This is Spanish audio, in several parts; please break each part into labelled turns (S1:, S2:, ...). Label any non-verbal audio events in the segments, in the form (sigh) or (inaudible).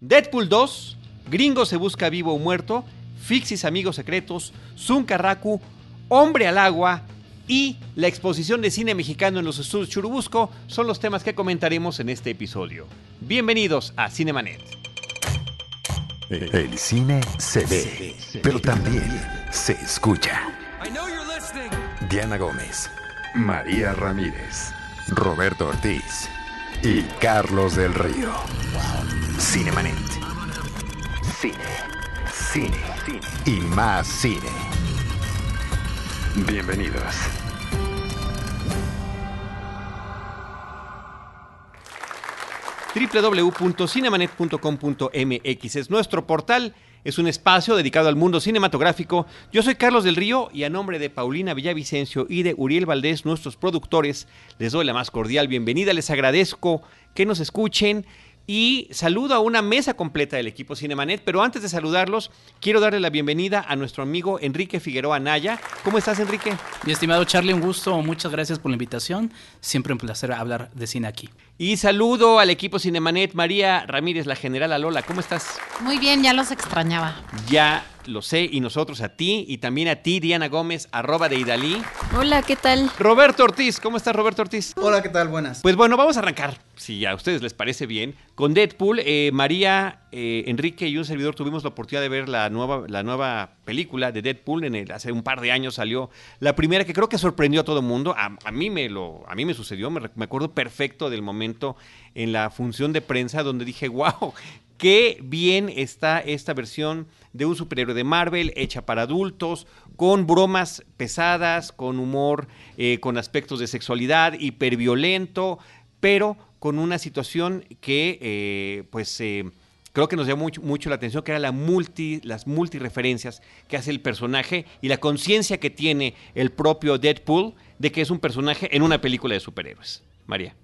S1: Deadpool 2, Gringo se busca vivo o muerto, Fixis Amigos Secretos, Zuncarracu, Hombre al Agua y la exposición de cine mexicano en los estudios Churubusco son los temas que comentaremos en este episodio. Bienvenidos a Cinemanet.
S2: El cine se ve, pero también se escucha. Diana Gómez, María Ramírez, Roberto Ortiz y Carlos del Río. Cinemanet. Cine, cine, cine y más cine. Bienvenidos.
S1: www.cinemanet.com.mx es nuestro portal, es un espacio dedicado al mundo cinematográfico. Yo soy Carlos del Río y a nombre de Paulina Villavicencio y de Uriel Valdés, nuestros productores, les doy la más cordial bienvenida, les agradezco que nos escuchen y saludo a una mesa completa del equipo Cinemanet, pero antes de saludarlos, quiero darle la bienvenida a nuestro amigo Enrique Figueroa Naya. ¿Cómo estás, Enrique?
S3: Mi estimado Charlie, un gusto, muchas gracias por la invitación. Siempre un placer hablar de cine aquí.
S1: Y saludo al equipo Cinemanet, María Ramírez, la general Alola. ¿Cómo estás?
S4: Muy bien, ya los extrañaba.
S1: Ya lo sé, y nosotros a ti, y también a ti, Diana Gómez, arroba de Idalí.
S5: Hola, ¿qué tal?
S1: Roberto Ortiz, ¿cómo estás, Roberto Ortiz?
S6: Hola, ¿qué tal? Buenas.
S1: Pues bueno, vamos a arrancar, si a ustedes les parece bien, con Deadpool. Eh, María, eh, Enrique y un servidor tuvimos la oportunidad de ver la nueva, la nueva película de Deadpool. En el, hace un par de años salió la primera que creo que sorprendió a todo el mundo. A, a, mí me lo, a mí me sucedió, me, me acuerdo perfecto del momento en la función de prensa donde dije, wow, qué bien está esta versión de un superhéroe de Marvel hecha para adultos, con bromas pesadas, con humor, eh, con aspectos de sexualidad, hiperviolento, pero con una situación que eh, pues eh, creo que nos llamó mucho, la atención, que era la multi, las multireferencias que hace el personaje y la conciencia que tiene el propio Deadpool de que es un personaje en una película de superhéroes. María.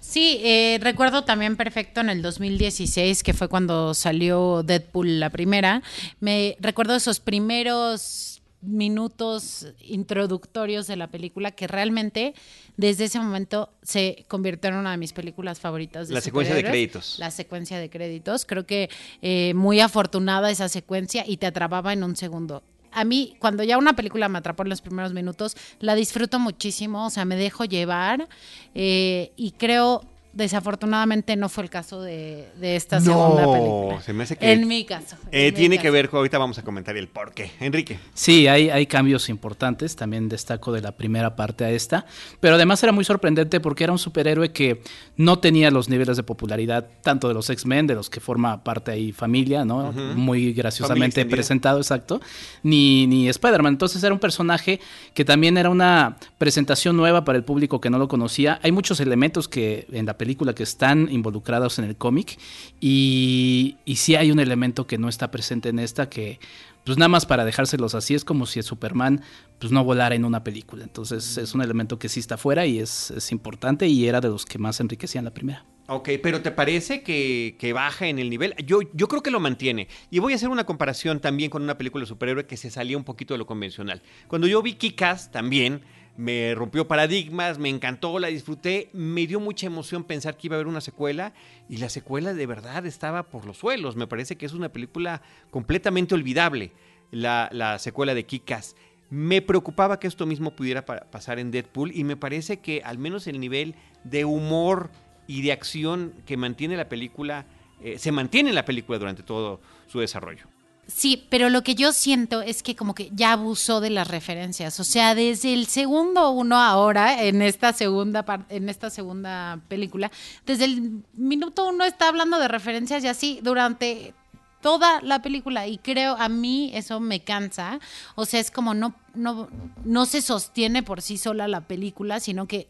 S4: Sí, eh, recuerdo también perfecto en el 2016, que fue cuando salió Deadpool la primera. Me recuerdo esos primeros minutos introductorios de la película que realmente desde ese momento se convirtió en una de mis películas favoritas. De
S1: la secuencia de créditos.
S4: La secuencia de créditos. Creo que eh, muy afortunada esa secuencia y te atrapaba en un segundo a mí, cuando ya una película me atrapó en los primeros minutos, la disfruto muchísimo, o sea, me dejo llevar eh, y creo desafortunadamente no fue el caso de, de esta
S1: no,
S4: segunda película.
S1: Se me hace que
S4: en mi caso.
S1: Eh,
S4: en
S1: tiene
S4: mi
S1: que ver, ahorita vamos a comentar el por qué. Enrique.
S3: Sí, hay, hay cambios importantes, también destaco de la primera parte a esta, pero además era muy sorprendente porque era un superhéroe que no tenía los niveles de popularidad tanto de los X-Men, de los que forma parte ahí familia, ¿no? Uh -huh. Muy graciosamente presentado, exacto, ni, ni Spider-Man. Entonces era un personaje que también era una presentación nueva para el público que no lo conocía. Hay muchos elementos que en la película que están involucrados en el cómic y, y sí hay un elemento que no está presente en esta que pues nada más para dejárselos así es como si el Superman pues no volara en una película. Entonces es un elemento que sí está fuera y es, es importante y era de los que más enriquecían la primera.
S1: Ok, pero ¿te parece que, que, baja en el nivel? Yo, yo creo que lo mantiene. Y voy a hacer una comparación también con una película de superhéroe que se salía un poquito de lo convencional. Cuando yo vi Kick-Ass también, me rompió paradigmas, me encantó, la disfruté, me dio mucha emoción pensar que iba a haber una secuela y la secuela de verdad estaba por los suelos. Me parece que es una película completamente olvidable, la, la secuela de Kick-Ass. Me preocupaba que esto mismo pudiera pa pasar en Deadpool y me parece que al menos el nivel de humor y de acción que mantiene la película, eh, se mantiene en la película durante todo su desarrollo.
S4: Sí, pero lo que yo siento es que como que ya abusó de las referencias. O sea, desde el segundo uno ahora, en esta segunda en esta segunda película, desde el minuto uno está hablando de referencias y así durante toda la película. Y creo a mí eso me cansa. O sea, es como no, no, no se sostiene por sí sola la película, sino que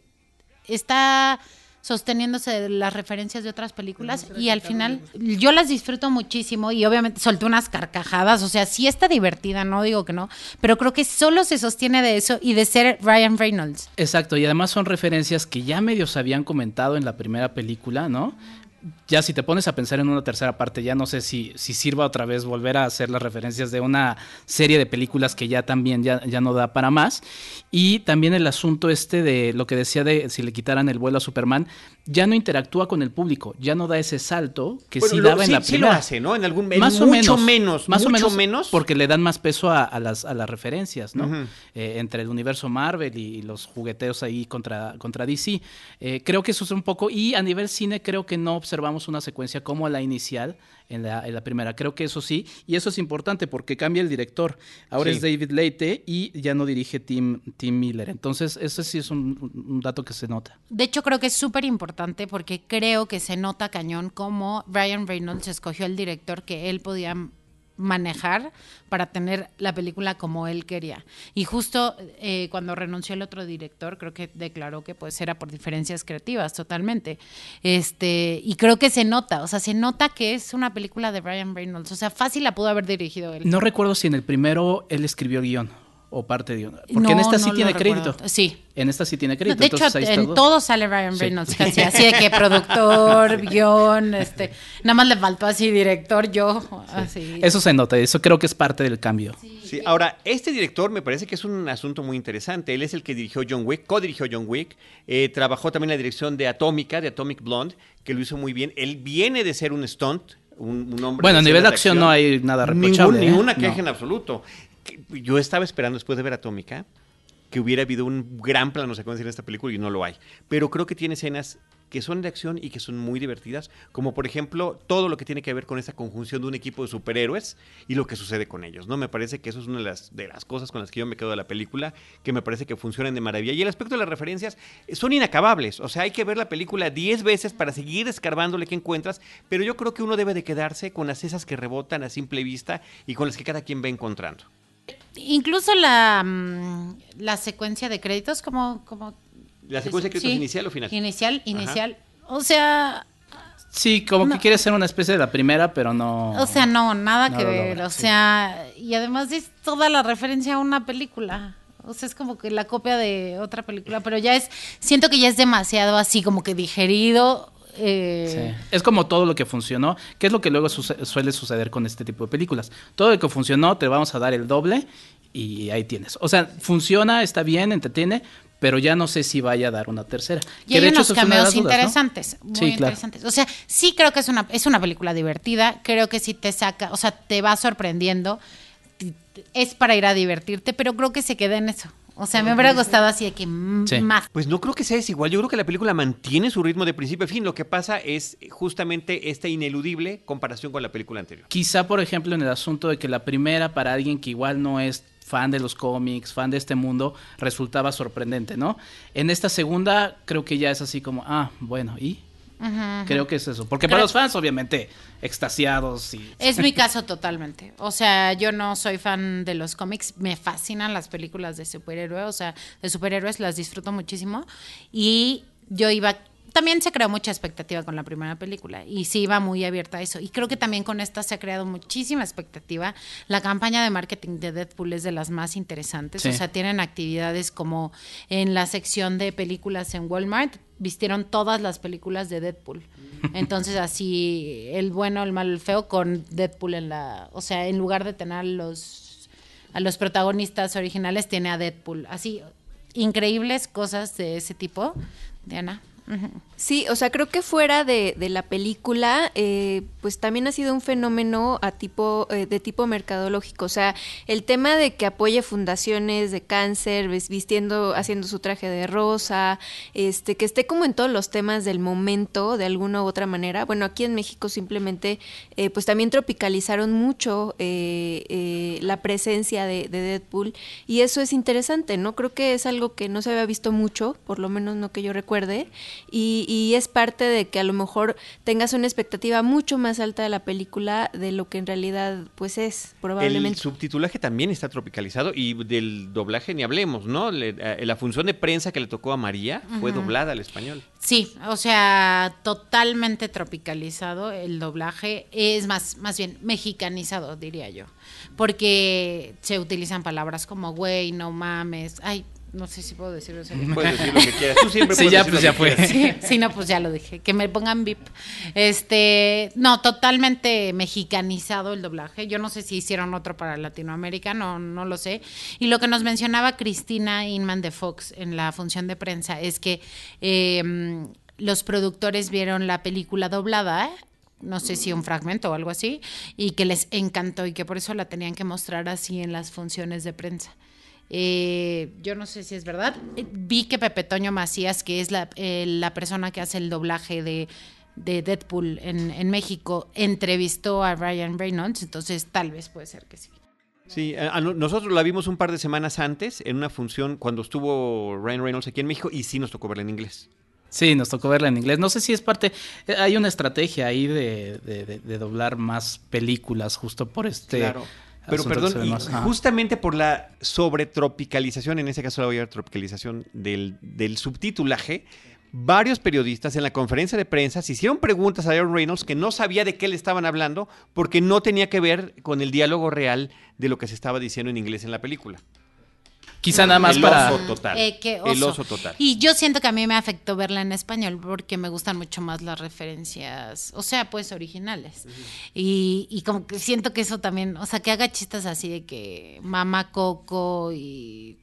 S4: está sosteniéndose de las referencias de otras películas y al final yo las disfruto muchísimo y obviamente solté unas carcajadas, o sea, sí está divertida, no digo que no, pero creo que solo se sostiene de eso y de ser Ryan Reynolds.
S3: Exacto, y además son referencias que ya medio se habían comentado en la primera película, ¿no? Ya si te pones a pensar en una tercera parte, ya no sé si, si sirva otra vez volver a hacer las referencias de una serie de películas que ya también ya, ya no da para más. Y también el asunto este de lo que decía de si le quitaran el vuelo a Superman, ya no interactúa con el público, ya no da ese salto que sí daba en la primera.
S1: Sí lo hace, ¿no? En algún más mucho menos,
S3: más
S1: mucho
S3: o menos, porque le dan más peso a, las, a las referencias, ¿no? Eh, entre el universo Marvel y los jugueteos ahí contra, contra DC. Eh, creo que eso es un poco, y a nivel cine creo que no observamos una secuencia como la inicial en la, en la primera. Creo que eso sí, y eso es importante porque cambia el director. Ahora es David Leite y ya no dirige Tim, Tim Miller. Entonces, ese sí es un, un dato que se nota.
S4: De hecho, creo que es súper importante porque creo que se nota cañón como Ryan Reynolds escogió el director que él podía manejar para tener la película como él quería. Y justo eh, cuando renunció el otro director, creo que declaró que pues era por diferencias creativas totalmente. Este, y creo que se nota, o sea, se nota que es una película de Brian Reynolds. O sea, fácil la pudo haber dirigido él.
S3: No recuerdo si en el primero él escribió el guion o parte de una. Porque en esta sí tiene crédito.
S4: Sí.
S3: En esta sí tiene crédito.
S4: de hecho, en todo sale Ryan Reynolds (laughs) casi. Así de que productor, guion, este. Nada más le faltó así director, yo. Así.
S3: Eso se nota, eso creo que es parte del cambio.
S1: Sí. ahora, este director me parece que es un asunto muy interesante. Él es el que dirigió John Wick, co-dirigió John Wick. Eh, trabajó también en la dirección de Atómica, de Atomic Blonde, que lo hizo muy bien. Él viene de ser un stunt, un, hombre.
S3: Bueno, a nivel de acción, no hay nada reprochable.
S1: Ningún, ¿eh? Ninguna queja en absoluto yo estaba esperando después de ver Atómica que hubiera habido un gran plano secuencia en esta película y no lo hay. Pero creo que tiene escenas que son de acción y que son muy divertidas, como por ejemplo todo lo que tiene que ver con esa conjunción de un equipo de superhéroes y lo que sucede con ellos, ¿no? Me parece que eso es una de las, cosas con las que yo me quedo de la película, que me parece que funcionan de maravilla. Y el aspecto de las referencias son inacabables, o sea, hay que ver la película 10 veces para seguir escarbándole qué encuentras, pero yo creo que uno debe de quedarse con las esas que rebotan a simple vista y con las que cada quien va encontrando
S4: incluso la, mm, la secuencia de créditos, como... como
S1: ¿La secuencia de créditos inicial o final?
S4: Inicial, inicial. O sea...
S3: Sí, como que quiere ser una especie de la primera, pero no...
S4: O sea, no, nada que ver. o sea, y además es toda la referencia a una película. O sea, es como que la copia de otra película, pero ya es, siento que ya es demasiado así como que digerido
S3: eh, es como todo lo que funcionó, que es lo que luego suele suceder con este tipo de películas. Todo lo que funcionó, te vamos a dar el doble y ahí tienes. O sea, funciona, está bien, entretiene, pero ya no sé si vaya a dar una tercera.
S4: Y hay unos cameos interesantes, muy interesantes. O sea, sí creo que es una, es una película divertida, creo que sí te saca, o sea, te va sorprendiendo, es para ir a divertirte, pero creo que se queda en eso. O sea, me hubiera gustado así de que más.
S1: Pues no creo que sea desigual. Yo creo que la película mantiene su ritmo de principio a fin. Lo que pasa es justamente esta ineludible comparación con la película anterior.
S3: Quizá, por ejemplo, en el asunto de que la primera, para alguien que igual no es fan de los cómics, fan de este mundo, resultaba sorprendente, ¿no? En esta segunda, creo que ya es así como, ah, bueno, ¿y? Creo que es eso. Porque para los fans, obviamente, extasiados y...
S4: Es mi (laughs) caso totalmente. O sea, yo no soy fan de los cómics. Me fascinan las películas de superhéroes. O sea, de superhéroes las disfruto muchísimo. Y yo iba también se creó mucha expectativa con la primera película y sí iba muy abierta a eso. Y creo que también con esta se ha creado muchísima expectativa. La campaña de marketing de Deadpool es de las más interesantes. O sea, tienen actividades como en la sección de películas en Walmart, vistieron todas las películas de Deadpool. (laughs) Entonces así el bueno, el malo, el feo con Deadpool en la, o sea, en lugar de tener los a los protagonistas originales tiene a Deadpool. Así increíbles cosas de ese tipo, Diana.
S5: Sí, o sea, creo que fuera de, la película, eh, pues también ha sido un fenómeno a tipo, eh, de tipo mercadológico. O sea, el tema de que apoye fundaciones de cáncer, vistiendo, haciendo su traje de rosa, este, que esté como en todos los temas del momento, de alguna u otra manera. Bueno, aquí en México simplemente, eh, pues también tropicalizaron mucho la presencia de, de Deadpool y eso es interesante, ¿no? Creo que es algo que no se había visto mucho, por lo menos no que yo recuerde y, es parte de que a lo mejor tengas una expectativa mucho más alta de la película de lo que en realidad pues es, probablemente.
S1: El subtitulaje también está tropicalizado y del doblaje ni hablemos, ¿no? Eh, la función de prensa que le tocó a María fue doblada al español.
S4: Sí, o sea, totalmente tropicalizado el doblaje, es más, más bien mexicanizado, diría yo, porque se utilizan palabras como güey, no mames, ay, No sé si puedo decir eso.
S1: Puedes decir lo que quieras. Tú siempre (laughs)
S3: Sí,
S1: puedes
S3: ya,
S1: decir
S3: pues
S1: lo
S3: ya
S1: que
S3: fue.
S1: quieras.
S4: Sí, sí, no, pues ya lo dije. Que me pongan VIP. Este, no, totalmente mexicanizado el doblaje. Yo no sé si hicieron otro para Latinoamérica, no, no lo sé. Y lo que nos mencionaba Cristina Inman de Fox en la función de prensa es que eh, los productores vieron la película doblada. No sé si un fragmento o algo así, y que les encantó y que por eso la tenían que mostrar así en las funciones de prensa. Eh, yo no sé si es verdad. Eh, Vi que Pepe Toño Macías, que es la, eh, la persona que hace el doblaje de, de Deadpool en, en México, entrevistó a Ryan Reynolds, entonces tal vez puede ser que sí.
S1: Sí, a- a no- nosotros la vimos un par de semanas antes en una función cuando estuvo Ryan Reynolds aquí en México y sí nos tocó verla en inglés.
S3: Sí, nos tocó verla en inglés. No sé si es parte. eh, Hay una estrategia ahí de, de- de- de doblar más películas justo por este.
S1: Claro. Pero perdón, y justamente por la sobretropicalización, en ese caso la voy a tropicalización del, del subtitulaje, varios periodistas en la conferencia de prensa se hicieron preguntas a Aaron Reynolds que no sabía de qué le estaban hablando porque no tenía que ver con el diálogo real de lo que se estaba diciendo en inglés en la película.
S3: Quizá nada más
S1: el
S3: para.
S1: oso total.
S4: Eh, qué
S1: El
S4: oso.
S1: total.
S4: Y yo siento que a mí me afectó verla en español porque me gustan mucho más las referencias, o sea, pues originales. y, y como que siento que eso también, o sea, que haga chistes así de que mamá Coco y...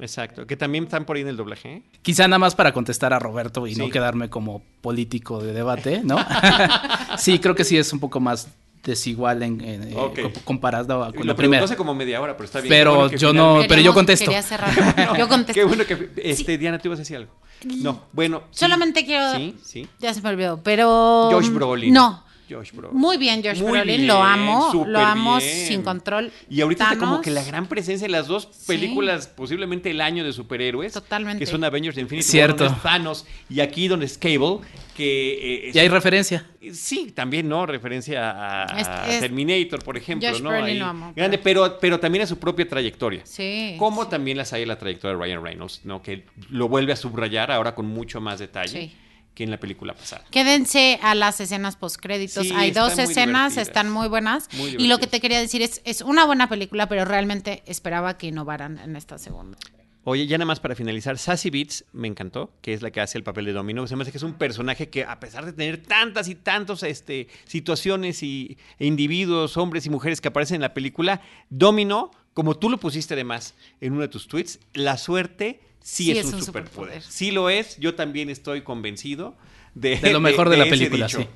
S1: Exacto, que también están por ahí en el doblaje. ¿eh?
S3: Quizá nada más para contestar a Roberto y no quedarme como político de debate, ¿no? (laughs) (laughs) sí, creo que sí es un poco más desigual en, en, eh,
S1: Ok.
S3: co- comparado a- con
S1: Lo
S3: la primera.
S1: hace como media hora, pero está bien.
S3: Pero
S1: bueno
S3: yo no- pero yo contesto.
S4: Quería cerrar. (laughs) yo contesto.
S1: Qué bueno que... Este, Diana, ¿tú ibas a decir algo? No, bueno. sí.
S4: Solamente quiero...
S1: Sí, sí.
S4: Ya se me olvidó, pero...
S1: Josh Brolin.
S4: No.
S1: Josh Brolin.
S4: Muy bien, Josh
S1: Muy
S4: Brolin,
S1: bien,
S4: lo amo, lo amo
S1: bien.
S4: sin control.
S1: Y ahorita está como que la gran presencia en las dos películas, posiblemente el año de superhéroes.
S4: Totalmente.
S1: Que son Avengers de Infinity
S3: Cierto.
S1: War, donde es Thanos. Y aquí donde es Cable, que... eh,
S3: Y hay referencia.
S1: Sí, también, ¿no? Referencia a,
S4: Es-
S1: Terminator, por ejemplo,
S4: Josh
S1: ¿no?
S4: Brolin
S1: Ahí,
S4: lo amo,
S1: grande, pero, pero también a su propia trayectoria.
S4: Sí.
S1: Como también las hay en la trayectoria de Ryan Reynolds, ¿no? Que lo vuelve a subrayar ahora con mucho más detalle
S4: Sí.
S1: Que en la película pasada.
S4: Quédense a las escenas postcréditos.
S1: Sí,
S4: Hay dos escenas, están muy buenas.
S1: Muy
S4: y lo que te quería decir es, es una buena película, pero realmente esperaba que innovaran en esta segunda.
S1: Oye, ya nada más para finalizar, Sassy Beats me encantó, que es la que hace el papel de Domino. Se me hace que es un personaje que, a pesar de tener tantas y tantas este, situaciones y, e individuos, hombres y mujeres que aparecen en la película, Domino, como tú lo pusiste además en uno de tus tweets, la suerte sí, es, un, superpoder. Sí lo es, yo también estoy convencido de,
S3: De lo (laughs) mejor de la película, sí.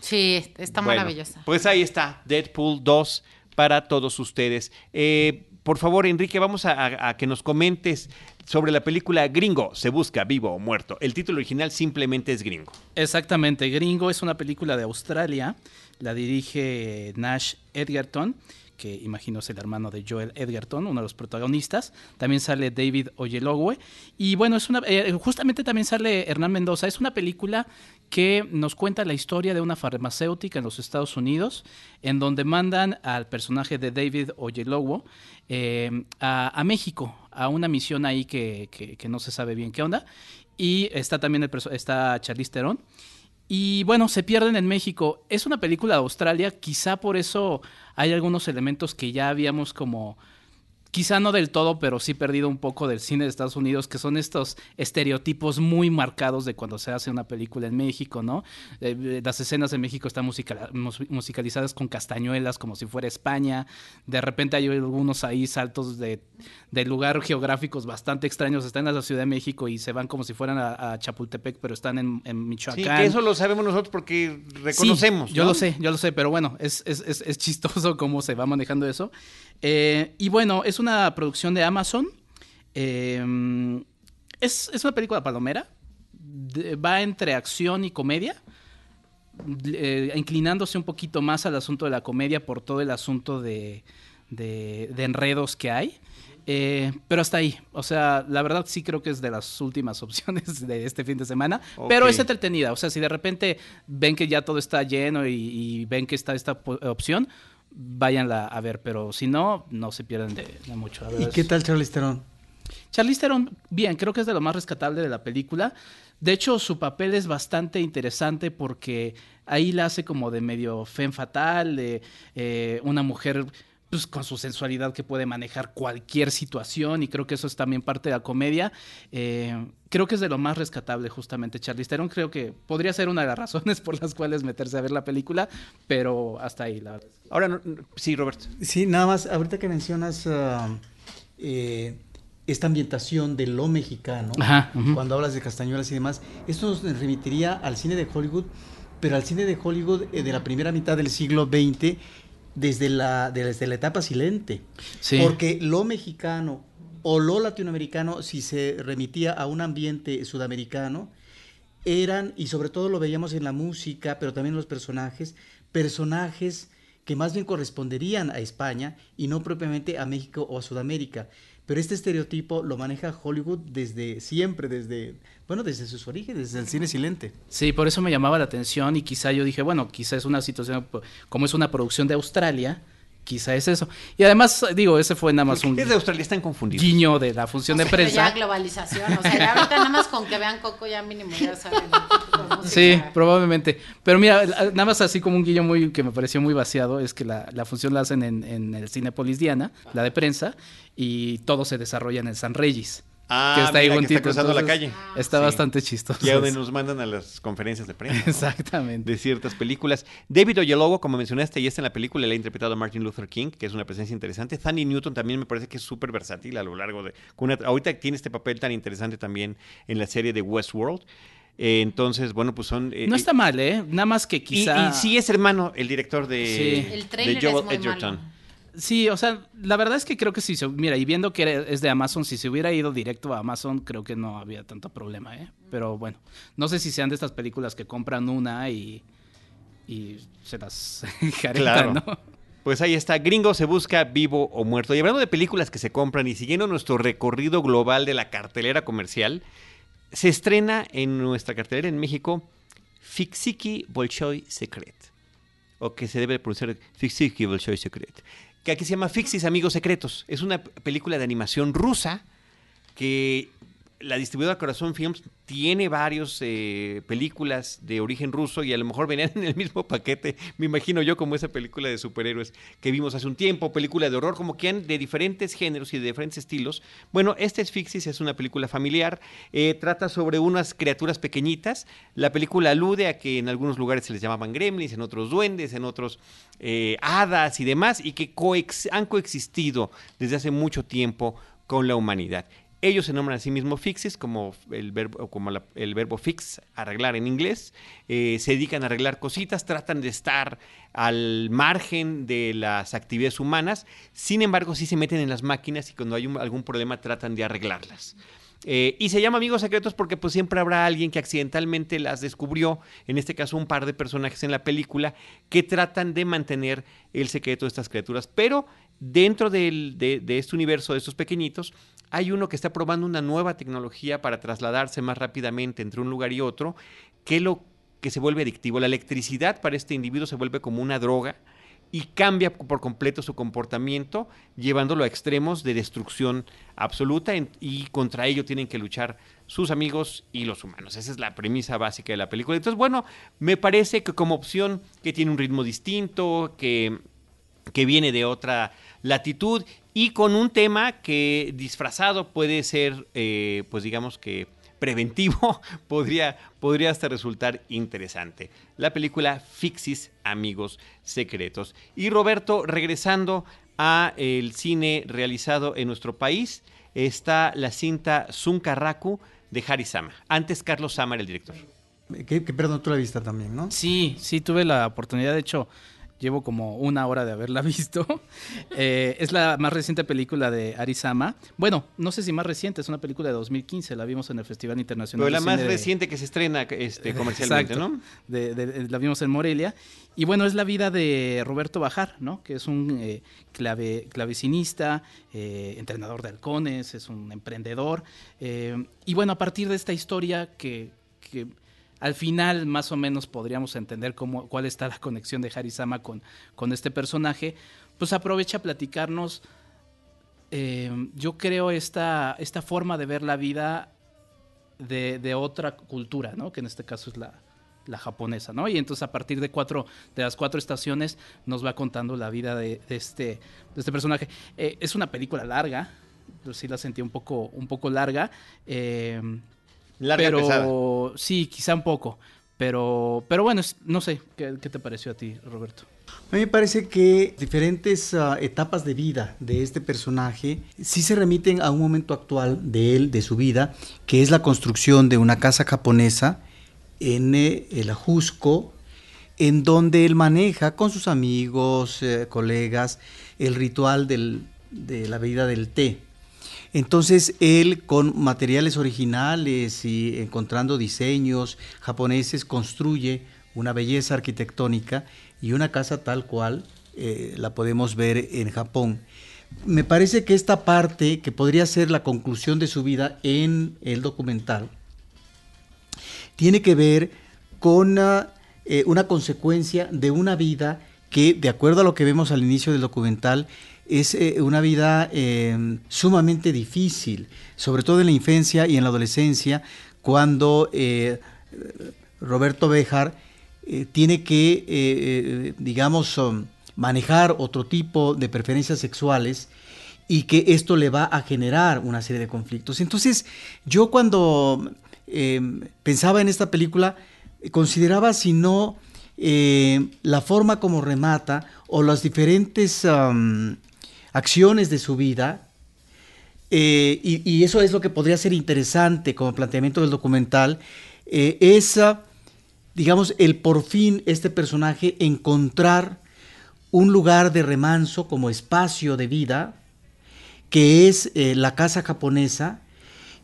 S4: Sí, está
S1: Bueno,
S4: maravillosa.
S1: Pues ahí está, Deadpool 2 para todos ustedes. Eh, por favor, Enrique, vamos a, a- a que nos comentes sobre la película Gringo, se busca vivo o muerto. El título original simplemente es Gringo.
S3: Exactamente, Gringo es una película de Australia, la dirige Nash Edgerton, que imagino es el hermano de Joel Edgerton, uno de los protagonistas. También sale David Oyelowo. Y bueno, es una, eh, justamente también sale Hernán Mendoza. Es una película que nos cuenta la historia de una farmacéutica en los Estados Unidos, en donde mandan al personaje de David Oyelowo eh, a, México, a una misión ahí que, que- que no se sabe bien qué onda. Y está también el está Charlize Theron. Y bueno, se pierden en México. Es una película de Australia, quizá por eso hay algunos elementos que ya habíamos como, quizá no del todo, pero sí perdido un poco del cine de Estados Unidos, que son estos estereotipos muy marcados de cuando se hace una película en México, ¿no? Eh, eh, las escenas en México están musical- mus- musicalizadas con castañuelas, como si fuera España. De repente hay algunos ahí saltos de, de lugar geográficos bastante extraños. Están en la Ciudad de México y se van como si fueran a, a Chapultepec, pero están en, en Michoacán.
S1: Sí, que eso lo sabemos nosotros porque reconocemos.
S3: Sí, yo
S1: ¿no?
S3: lo sé, yo lo sé, pero bueno, es, es, es, es chistoso cómo se va manejando eso. Eh, y bueno, es una producción de Amazon. Eh, es, es una película palomera. De- va entre acción y comedia. eh, inclinándose un poquito más al asunto de la comedia por todo el asunto de, de- de enredos que hay. Eh, pero hasta ahí. O sea, la verdad sí creo que es de las últimas (laughs) opciones de este fin de semana. Pero es entretenida. O sea, si de repente ven que ya todo está lleno y, y ven que está esta opción, váyanla a ver. Pero si no, no se pierden de, de mucho.
S6: ¿Y qué tal Charlize Theron?
S3: Charlize Theron, bien, creo que es de lo más rescatable de la película. De hecho, su papel es bastante interesante porque ahí la hace como de medio femme fatal, de eh, una mujer pues con su sensualidad que puede manejar cualquier situación y creo que eso es también parte de la comedia. Eh, creo que es de lo más rescatable justamente Charlize Theron. Creo que podría ser una de las razones por las cuales meterse a ver la película, pero hasta ahí, la verdad.
S1: Ahora, sí, Roberto.
S6: Sí, nada más, ahorita que mencionas uh, eh, esta ambientación de lo mexicano, cuando hablas de castañuelas y demás, esto nos remitiría al cine de Hollywood, pero al cine de Hollywood eh, de la primera mitad del siglo XX desde la, desde la etapa silente. Porque lo mexicano o lo latinoamericano, si se remitía a un ambiente sudamericano, eran, y sobre todo lo veíamos en la música, pero también en los personajes, personajes que más bien corresponderían a España y no propiamente a México o a Sudamérica. Pero este estereotipo lo maneja Hollywood desde siempre, desde, bueno, desde sus orígenes, desde el cine silente.
S3: Sí, por eso me llamaba la atención y quizá yo dije, bueno, quizá es una situación, como es una producción de Australia, quizá es eso. Y además, digo, ese fue nada más un...
S1: Es de Australia, están confundidos.
S3: Guiño de la función de prensa.
S4: Ya globalización, o sea, ya ahorita nada más con que vean Coco ya mínimo ya saben. (laughs)
S3: Sí, probablemente. Pero mira, nada más así como un guiño muy que me pareció muy vaciado, es que la, la función la hacen en, en el Cinepolis Diana, la de prensa, y todo se desarrolla en el San Regis.
S1: Ah, que está ahí que está cruzando la calle.
S3: Está bastante chistoso.
S1: Y a donde nos mandan a las conferencias de prensa.
S3: Exactamente.
S1: De ciertas películas. David Oyelowo, como mencionaste, ya está en la película, le ha interpretado a Martin Luther King, que es una presencia interesante. Fanny Newton también me parece que es súper versátil a lo largo de... ahorita tiene este papel tan interesante también en la serie de Westworld. Eh, entonces, bueno, pues son...
S3: Eh, no está mal, ¿eh? Nada más que quizá...
S1: Y, sí es hermano el director de,
S4: sí. el de Joel Edgerton.
S3: Sí, o sea, la verdad es que creo que si se, mira, y viendo que es de Amazon, si se hubiera ido directo a Amazon, creo que no había tanto problema, ¿eh? Pero bueno, no sé si sean de estas películas que compran una y, y se las (laughs) claro. ¿no?
S1: Pues ahí está, Gringo se busca vivo o muerto. Y hablando de películas que se compran y siguiendo nuestro recorrido global de la cartelera comercial, se estrena en nuestra cartelera en México Fixiki Bolshoi Secret. O que se debe pronunciar Fixiki Bolshoi Secret que aquí se llama Fixis Amigos Secretos. Es una película de animación rusa que la distribuidora Corazón Films tiene varias eh, películas de origen ruso y a lo mejor venían (laughs) en el mismo paquete, me imagino yo, como esa película de superhéroes que vimos hace un tiempo, película de horror, como que de diferentes géneros y de diferentes estilos. Bueno, este es Fixis, es una película familiar, eh, trata sobre unas criaturas pequeñitas. La película alude a que en algunos lugares se les llamaban gremlins, en otros duendes, en otros eh, hadas y demás, y que han coexistido desde hace mucho tiempo con la humanidad. Ellos se nombran a sí mismos fixes, como el verbo, como el verbo fix, arreglar en inglés. Eh, se dedican a arreglar cositas, tratan de estar al margen de las actividades humanas. Sin embargo, sí se meten en las máquinas y cuando hay algún problema tratan de arreglarlas. Eh, y se llama Amigos Secretos porque pues siempre habrá alguien que accidentalmente las descubrió, en este caso un par de personajes en la película, que tratan de mantener el secreto de estas criaturas. Pero dentro de, este universo de estos pequeñitos, hay uno que está probando una nueva tecnología para trasladarse más rápidamente entre un lugar y otro, que lo que se vuelve adictivo. La electricidad para este individuo se vuelve como una droga y cambia por completo su comportamiento, llevándolo a extremos de destrucción absoluta y contra ello tienen que luchar sus amigos y los humanos. Esa es la premisa básica de la película. Entonces, bueno, me parece que como opción que tiene un ritmo distinto, que, que viene de otra latitud y con un tema que disfrazado puede ser, eh, pues digamos que preventivo, (laughs) podría, podría hasta resultar interesante. La película Fixis, Amigos Secretos. Y Roberto, regresando a el cine realizado en nuestro país, está la cinta Zunkarraku de Harry Sama. Antes Carlos Sama era el director.
S6: Que, perdón, tú la viste también, ¿no?
S3: Sí, sí, tuve la oportunidad, de hecho, llevo como una hora de haberla (laughs) visto. Eh, es la más reciente película de Arizama. Bueno, no sé si más reciente, es una película de 2015, la vimos en el Festival Internacional.
S1: Pero la más reciente que se estrena este, comercialmente, ¿no?
S3: la vimos en Morelia. Y bueno, es la vida de Roberto Bajar, ¿no? Que es un eh, clave, clavecinista, eh, entrenador de halcones, es un emprendedor. y bueno, a partir de esta historia que, que al final más o menos podríamos entender cómo, cuál está la conexión de Harisama con, con este personaje, pues aprovecha a platicarnos, eh, yo creo, esta, esta forma de ver la vida de, otra cultura, ¿no? que en este caso es la, la japonesa, ¿no? Y entonces a partir de cuatro, de las cuatro estaciones, nos va contando la vida de, este, de este personaje. Eh, es una película larga, sí la sentí un poco, un poco larga. Eh, larga pero sí, quizá un poco. Pero, pero bueno, no sé, ¿qué, te pareció a ti, Roberto?
S6: A mí me parece que diferentes ah, etapas de vida de este personaje sí se remiten a un momento actual de él, de su vida, que es la construcción de una casa japonesa en eh, el Ajusco, en donde él maneja con sus amigos, eh, colegas, el ritual de la bebida del té. Entonces él con materiales originales y encontrando diseños japoneses construye una belleza arquitectónica y una casa tal cual eh, la podemos ver en Japón. Me parece que esta parte, que podría ser la conclusión de su vida en el documental, tiene que ver con una, eh, una consecuencia de una vida que, de acuerdo a lo que vemos al inicio del documental, es eh, una vida em, sumamente difícil, sobre todo en la infancia y en la adolescencia, cuando eh, Roberto Bejar eh, tiene que, digamos, um, manejar otro tipo de preferencias sexuales y que esto le va a generar una serie de conflictos. Entonces, yo cuando em, pensaba en esta película, consideraba si no la forma como remata o las diferentes um, acciones de su vida. Eh, y, eso es lo que podría ser interesante como planteamiento del documental, eh, es, digamos, el por fin este personaje encontrar un lugar de remanso como espacio de vida, que es eh, la casa japonesa,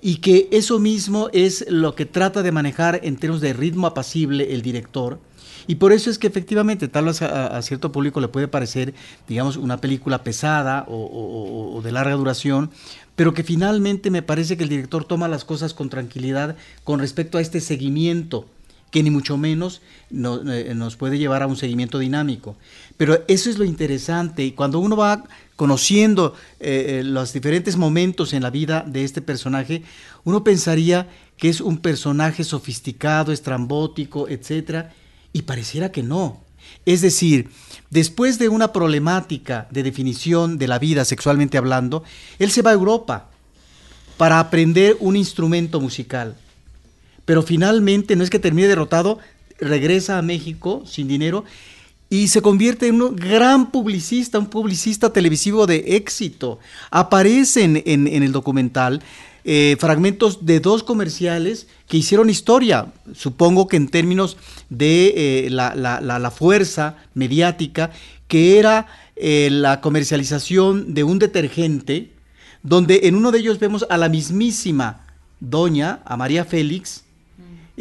S6: y que eso mismo es lo que trata de manejar en términos de ritmo apacible el director, y por eso es que efectivamente tal vez a, cierto público le puede parecer, digamos, una película pesada o, de larga duración, pero que finalmente me parece que el director toma las cosas con tranquilidad con respecto a este seguimiento que ni mucho menos eh, nos puede llevar a un seguimiento dinámico. Pero eso es lo interesante y cuando uno va conociendo eh, eh, los diferentes momentos en la vida de este personaje, uno pensaría que es un personaje sofisticado, estrambótico, etcétera, y pareciera que no. Es decir, después de una problemática de definición de la vida sexualmente hablando, él se va a Europa para aprender un instrumento musical. Pero finalmente no es que termine derrotado, regresa a México sin dinero y se convierte en un gran publicista, un publicista televisivo de éxito. Aparecen en, en el documental eh, fragmentos de dos comerciales que hicieron historia, supongo que en términos de eh, la, fuerza mediática, que era eh, la comercialización de un detergente, donde en uno de ellos vemos a la mismísima doña, a María Félix,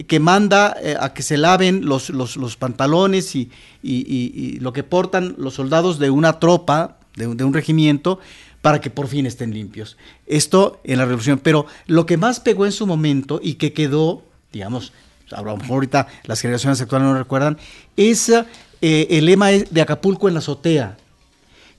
S6: que manda a que se laven los, los, pantalones y, lo que portan los soldados de una tropa, de un regimiento, para que por fin estén limpios. Esto en la revolución. Pero lo que más pegó en su momento y que quedó, digamos, a ahorita las generaciones actuales no recuerdan, es eh, el lema de Acapulco en la azotea,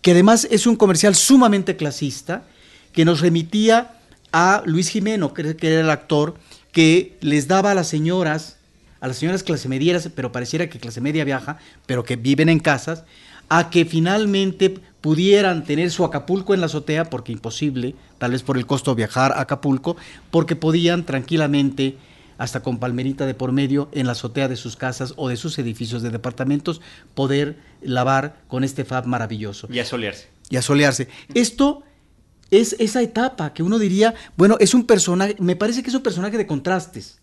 S6: que además es un comercial sumamente clasista, que nos remitía a Luis Jimeno, que era el actor, que les daba a las señoras, a las señoras clase medieras, pero pareciera que clase media viaja, pero que viven en casas, a que finalmente pudieran tener su Acapulco en la azotea, porque imposible, tal vez por el costo de viajar a Acapulco, porque podían tranquilamente, hasta con palmerita de por medio, en la azotea de sus casas o de sus edificios de departamentos, poder lavar con este fab maravilloso.
S1: Y asolearse.
S6: Y asolearse. Esto es esa etapa que uno diría, bueno, es un personaje, me parece que es un personaje de contrastes,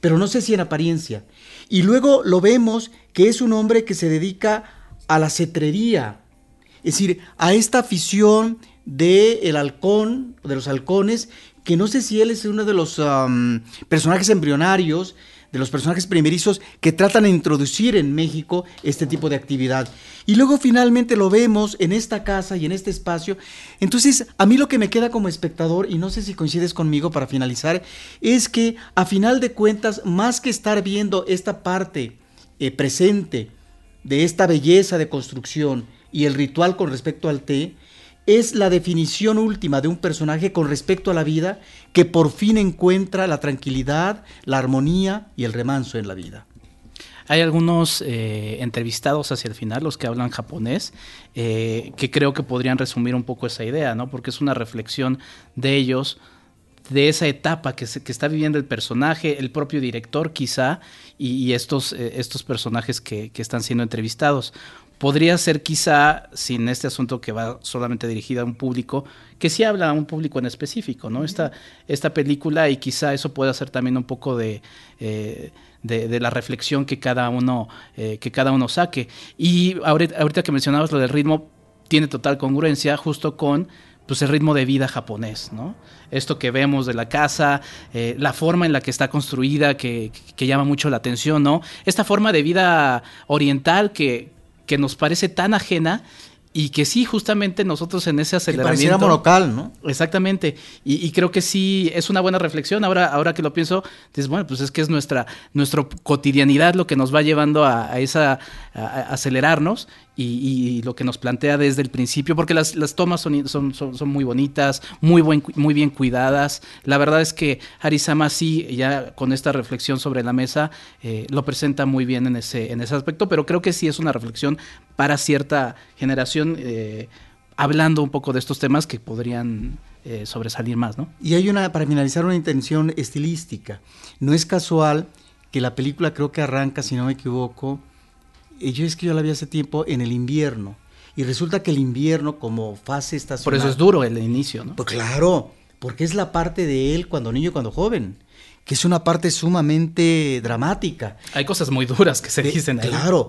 S6: pero no sé si en apariencia. Y luego lo vemos que es un hombre que se dedica a la cetrería, es decir, a esta afición del el halcón, de los halcones, que no sé si él es uno de los personajes embrionarios, de los personajes primerizos que tratan de introducir en México este tipo de actividad. Y luego finalmente lo vemos en esta casa y en este espacio. Entonces, a mí lo que me queda como espectador, y no sé si coincides conmigo para finalizar, es que a final de cuentas, más que estar viendo esta parte eh, presente de esta belleza de construcción, y el ritual con respecto al té es la definición última de un personaje con respecto a la vida que por fin encuentra la tranquilidad, la armonía y el remanso en la vida.
S3: hay algunos eh, entrevistados hacia el final, los que hablan japonés, eh, que creo que podrían resumir un poco esa idea, ¿no? Porque es una reflexión de ellos de esa etapa que, se, que está viviendo el personaje, el propio director quizá, y, estos, eh, estos personajes que, que, están siendo entrevistados. Podría ser quizá, sin este asunto que va solamente dirigido a un público, que sí habla a un público en específico, ¿no? Esta, esta película y quizá eso pueda ser también un poco de... Eh, de, la reflexión que cada uno eh, que cada uno saque y ahorita, ahorita que mencionabas lo del ritmo tiene total congruencia justo con pues el ritmo de vida japonés, ¿no? Esto que vemos de la casa, eh, la forma en la que está construida, que, que, llama mucho la atención, ¿no? Esta forma de vida oriental que, que nos parece tan ajena y que sí, justamente nosotros en ese aceleramiento...
S6: Que local, ¿no?
S3: Exactamente, y, creo que sí es una buena reflexión, ahora, ahora que lo pienso, dices, bueno, pues es que es nuestra, nuestra cotidianidad lo que nos va llevando a, a esa, a acelerarnos, y, lo que nos plantea desde el principio, porque las, las tomas son, son, son, muy bonitas, muy, buen, muy bien cuidadas. La verdad es que Harisama sí, ya con esta reflexión sobre la mesa, eh, lo presenta muy bien en ese, en ese aspecto, pero creo que sí es una reflexión para cierta generación, eh, hablando un poco de estos temas que podrían eh, sobresalir más, ¿no?
S6: Y hay una, para finalizar, una intención estilística. No es casual que la película creo que arranca, si no me equivoco, yo es que yo la vi hace tiempo en el invierno. Y resulta que el invierno como fase estacional...
S3: Por eso es duro el inicio, ¿no?
S6: Pues claro, porque es la parte de él cuando niño y cuando joven, que es una parte sumamente dramática.
S3: Hay cosas muy duras que se dicen ahí.
S6: Claro,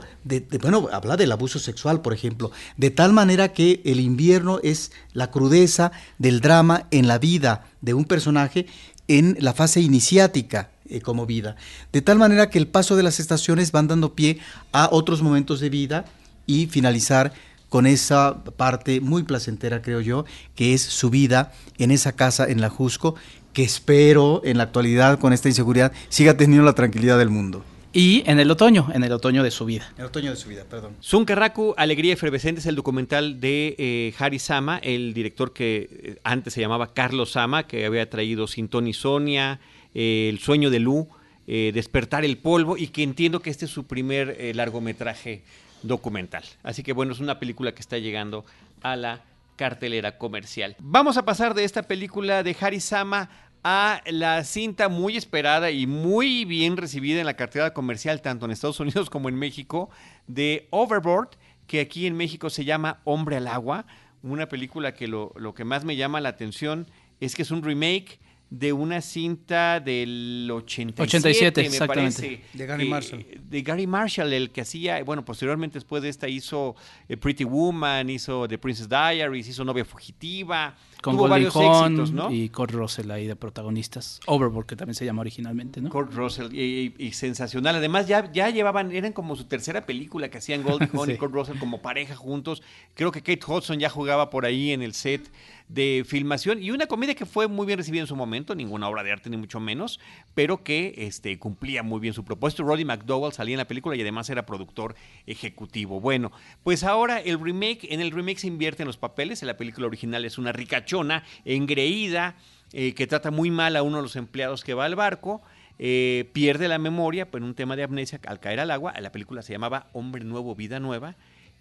S6: bueno, habla del abuso sexual, por ejemplo, de tal manera que el invierno es la crudeza del drama en la vida de un personaje en la fase iniciática eh, como vida. De tal manera que el paso de las estaciones van dando pie a otros momentos de vida y finalizar con esa parte muy placentera, creo yo, que es su vida en esa casa en la Jusco, que espero en la actualidad con esta inseguridad siga teniendo la tranquilidad del mundo.
S3: Y en el otoño, en el otoño de su vida.
S6: El otoño de su vida, perdón.
S1: Sunkarraku, Alegría Efervescente es el documental de eh, Harry Sama, el director que eh, antes se llamaba Carlos Sama, que había traído Sintón y Sonia, eh, el sueño de Lu, eh, Despertar el polvo, y que entiendo que este es su primer eh, largometraje documental. Así que bueno, es una película que está llegando a la cartelera comercial. Vamos a pasar de esta película de Sama a la cinta muy esperada y muy bien recibida en la cartelera comercial, tanto en Estados Unidos como en México, de Overboard, que aquí en México se llama Hombre al Agua. Una película que lo, lo que más me llama la atención es que es un remake de una cinta del 87, 87 me exactamente. Parece,
S6: de Gary Marshall.
S1: de Gary Marshall, el que hacía, bueno, posteriormente después de esta hizo eh, Pretty Woman, hizo The Princess Diaries, hizo Novia Fugitiva.
S3: Con tuvo varios éxitos, ¿no? Y Kurt Russell ahí de protagonistas. Overboard, que también se llama originalmente, ¿no?
S1: Kurt Russell, y, sensacional. Además, ya, ya llevaban, eran como su tercera película que hacían Goldie (laughs) Hawn y Kurt Russell como pareja juntos. Creo que Kate Hudson ya jugaba por ahí en el set de filmación y una comedia que fue muy bien recibida en su momento, ninguna obra de arte ni mucho menos, pero que este, cumplía muy bien su propósito. Roddy McDowell salía en la película y además era productor ejecutivo. Bueno, pues ahora el remake, en el remake se invierten los papeles, en la película original es una ricachona, engreída, eh, que trata muy mal a uno de los empleados que va al barco. Eh, pierde la memoria por un tema de amnesia al caer al agua. La película se llamaba Hombre Nuevo, Vida Nueva.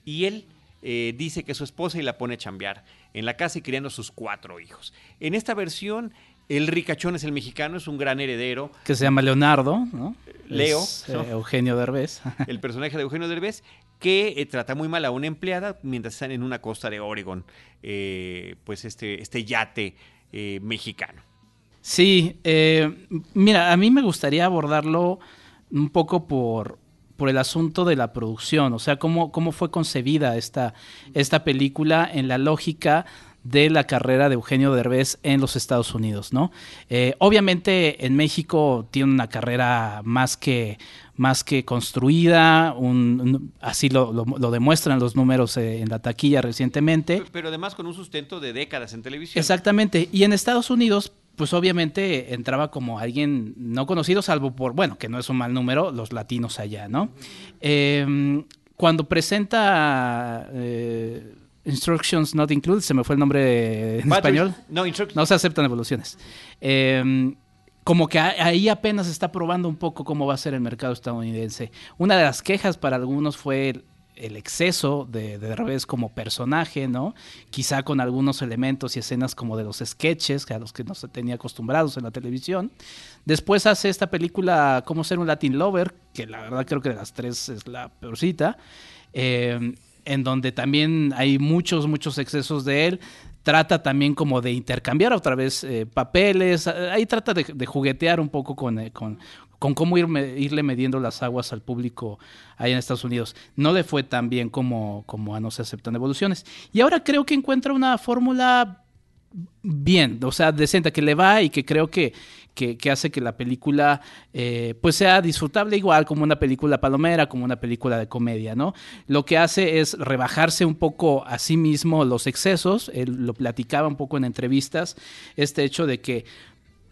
S1: Y él eh, dice que su esposa y la pone a chambear en la casa y criando sus cuatro hijos. En esta versión, el ricachón es el mexicano, es un gran heredero.
S3: Que se llama Leonardo, ¿no?
S1: Leo.
S3: Eh, Eugenio Derbez. (laughs)
S1: el personaje de Eugenio Derbez, que eh, trata muy mal a una empleada mientras están en una costa de Oregon, pues este, este yate mexicano.
S3: Sí, mira, a mí me gustaría abordarlo un poco por, por el asunto de la producción, o sea, cómo, cómo fue concebida esta, esta película en la lógica de la carrera de Eugenio Derbez en los Estados Unidos, ¿no? Eh, obviamente en México tiene una carrera más que, más que construida, un, así lo, lo, demuestran los números eh, en la taquilla recientemente.
S1: Pero además con un sustento de décadas en televisión.
S3: Exactamente, y en Estados Unidos pues obviamente entraba como alguien no conocido, salvo por, bueno, que no es un mal número, los latinos allá, ¿no? Em, cuando presenta eh, Instructions Not Included, se me fue el nombre en español.
S1: No,
S3: no se aceptan evoluciones. Em, como que ahí apenas está probando un poco cómo va a ser el mercado estadounidense. Una de las quejas para algunos fue el, exceso de, de como personaje, ¿no? Quizá con algunos elementos y escenas como de los sketches, a los que no se tenía acostumbrados en la televisión. Después hace esta película Cómo ser un Latin Lover, que la verdad creo que de las tres es la peorcita. Eh, en donde también hay muchos, muchos excesos de él trata también como de intercambiar otra vez eh, papeles, ahí trata de, juguetear un poco con, eh, con, con cómo irle midiendo las aguas al público ahí en Estados Unidos. No le fue tan bien como, como a No se aceptan evoluciones. Y ahora creo que encuentra una fórmula bien, o sea, decente, que le va y que creo que, que, hace que la película eh, pues sea disfrutable igual como una película palomera, como una película de comedia, ¿no? Lo que hace es rebajarse un poco a sí mismo los excesos, él lo platicaba un poco en entrevistas, este hecho de que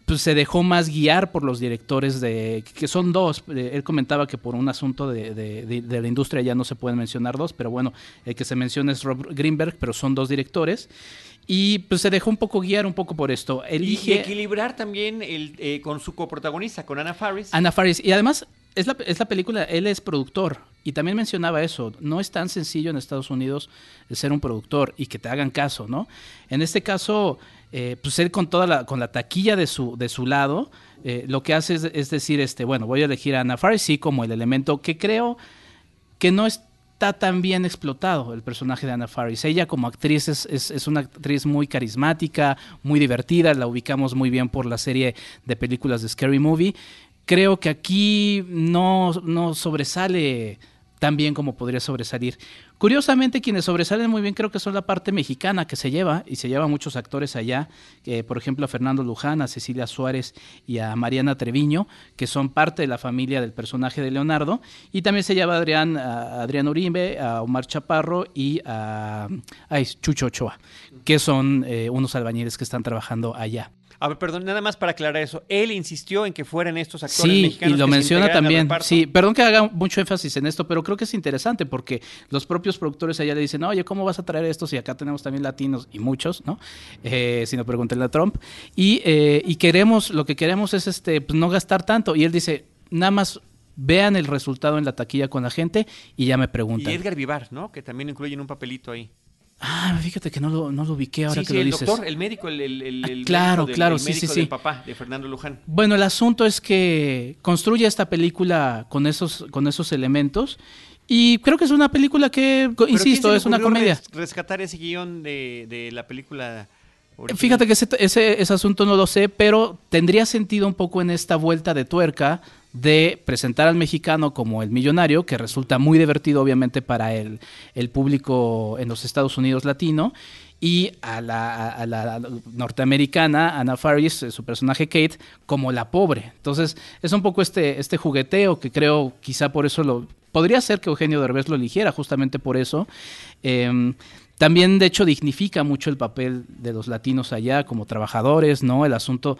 S3: pues, se dejó más guiar por los directores de que son dos. Eh, él comentaba que por un asunto de, de, la industria ya no se pueden mencionar dos, pero bueno, el que se menciona es Rob Greenberg, pero son dos directores. Y pues se dejó un poco guiar un poco por esto.
S1: Elige... Y equilibrar también el, eh, con su coprotagonista, con Anna Faris.
S3: Anna Faris. Y además, es la, es la película, él es productor. Y también mencionaba eso, no es tan sencillo en Estados Unidos ser un productor y que te hagan caso, ¿no? En este caso, eh, pues él con toda la, con la taquilla de su, de su lado, eh, lo que hace es, decir, este, bueno, voy a elegir a Anna Faris sí como el elemento que creo que no es está tan bien explotado el personaje de Anna Faris. Ella como actriz es, es, una actriz muy carismática, muy divertida, la ubicamos muy bien por la serie de películas de Scary Movie. Creo que aquí no, no sobresale tan bien como podría sobresalir. Curiosamente, quienes sobresalen muy bien creo que son la parte mexicana que se lleva, y se lleva muchos actores allá, por ejemplo a Fernando Luján, a Cecilia Suárez y a Mariana Treviño, que son parte de la familia del personaje de Leonardo, y también se lleva a Adrián, a Adrián Uribe, a Omar Chaparro y a, Chucho Ochoa, que son eh, unos albañiles que están trabajando allá.
S1: A ver, perdón, nada más para aclarar eso. Él insistió en que fueran estos actores
S3: sí, y lo menciona también. Sí, perdón que haga mucho énfasis en esto, pero creo que es interesante porque los propios productores allá le dicen, oye, ¿cómo vas a traer esto si acá tenemos también latinos y muchos, ¿no? Eh, si no, pregúntenle a Trump. Y, eh, y queremos, lo que queremos es este, pues, no gastar tanto. Y él dice, nada más vean el resultado en la taquilla con la gente y ya me preguntan.
S1: Y Edgar Vivar, ¿no? Que también incluyen un papelito ahí.
S3: Ah, fíjate que no lo, no lo ubiqué ahora que lo
S1: el
S3: dices.
S1: doctor, el médico, el, el,
S3: el claro, claro, sí, sí, sí.
S1: papá de Fernando Luján.
S3: Bueno, el asunto es que construye esta película con esos, con esos elementos. Y creo que es una película que, insisto, es una comedia.
S1: Rescatar ese guion de, de la película
S3: Fíjate que ese, ese, asunto no lo sé, pero tendría sentido un poco en esta vuelta de tuerca de presentar al mexicano como el millonario, que resulta muy divertido obviamente para el, el público en los Estados Unidos latino, y a la, norteamericana, Anna Faris, eh, su personaje Kate, como la pobre. Entonces, es un poco este, este jugueteo que creo quizá por eso lo... Podría ser que Eugenio Derbez lo eligiera, justamente por eso. Em, también, de hecho, dignifica mucho el papel de los latinos allá como trabajadores, ¿no? El asunto,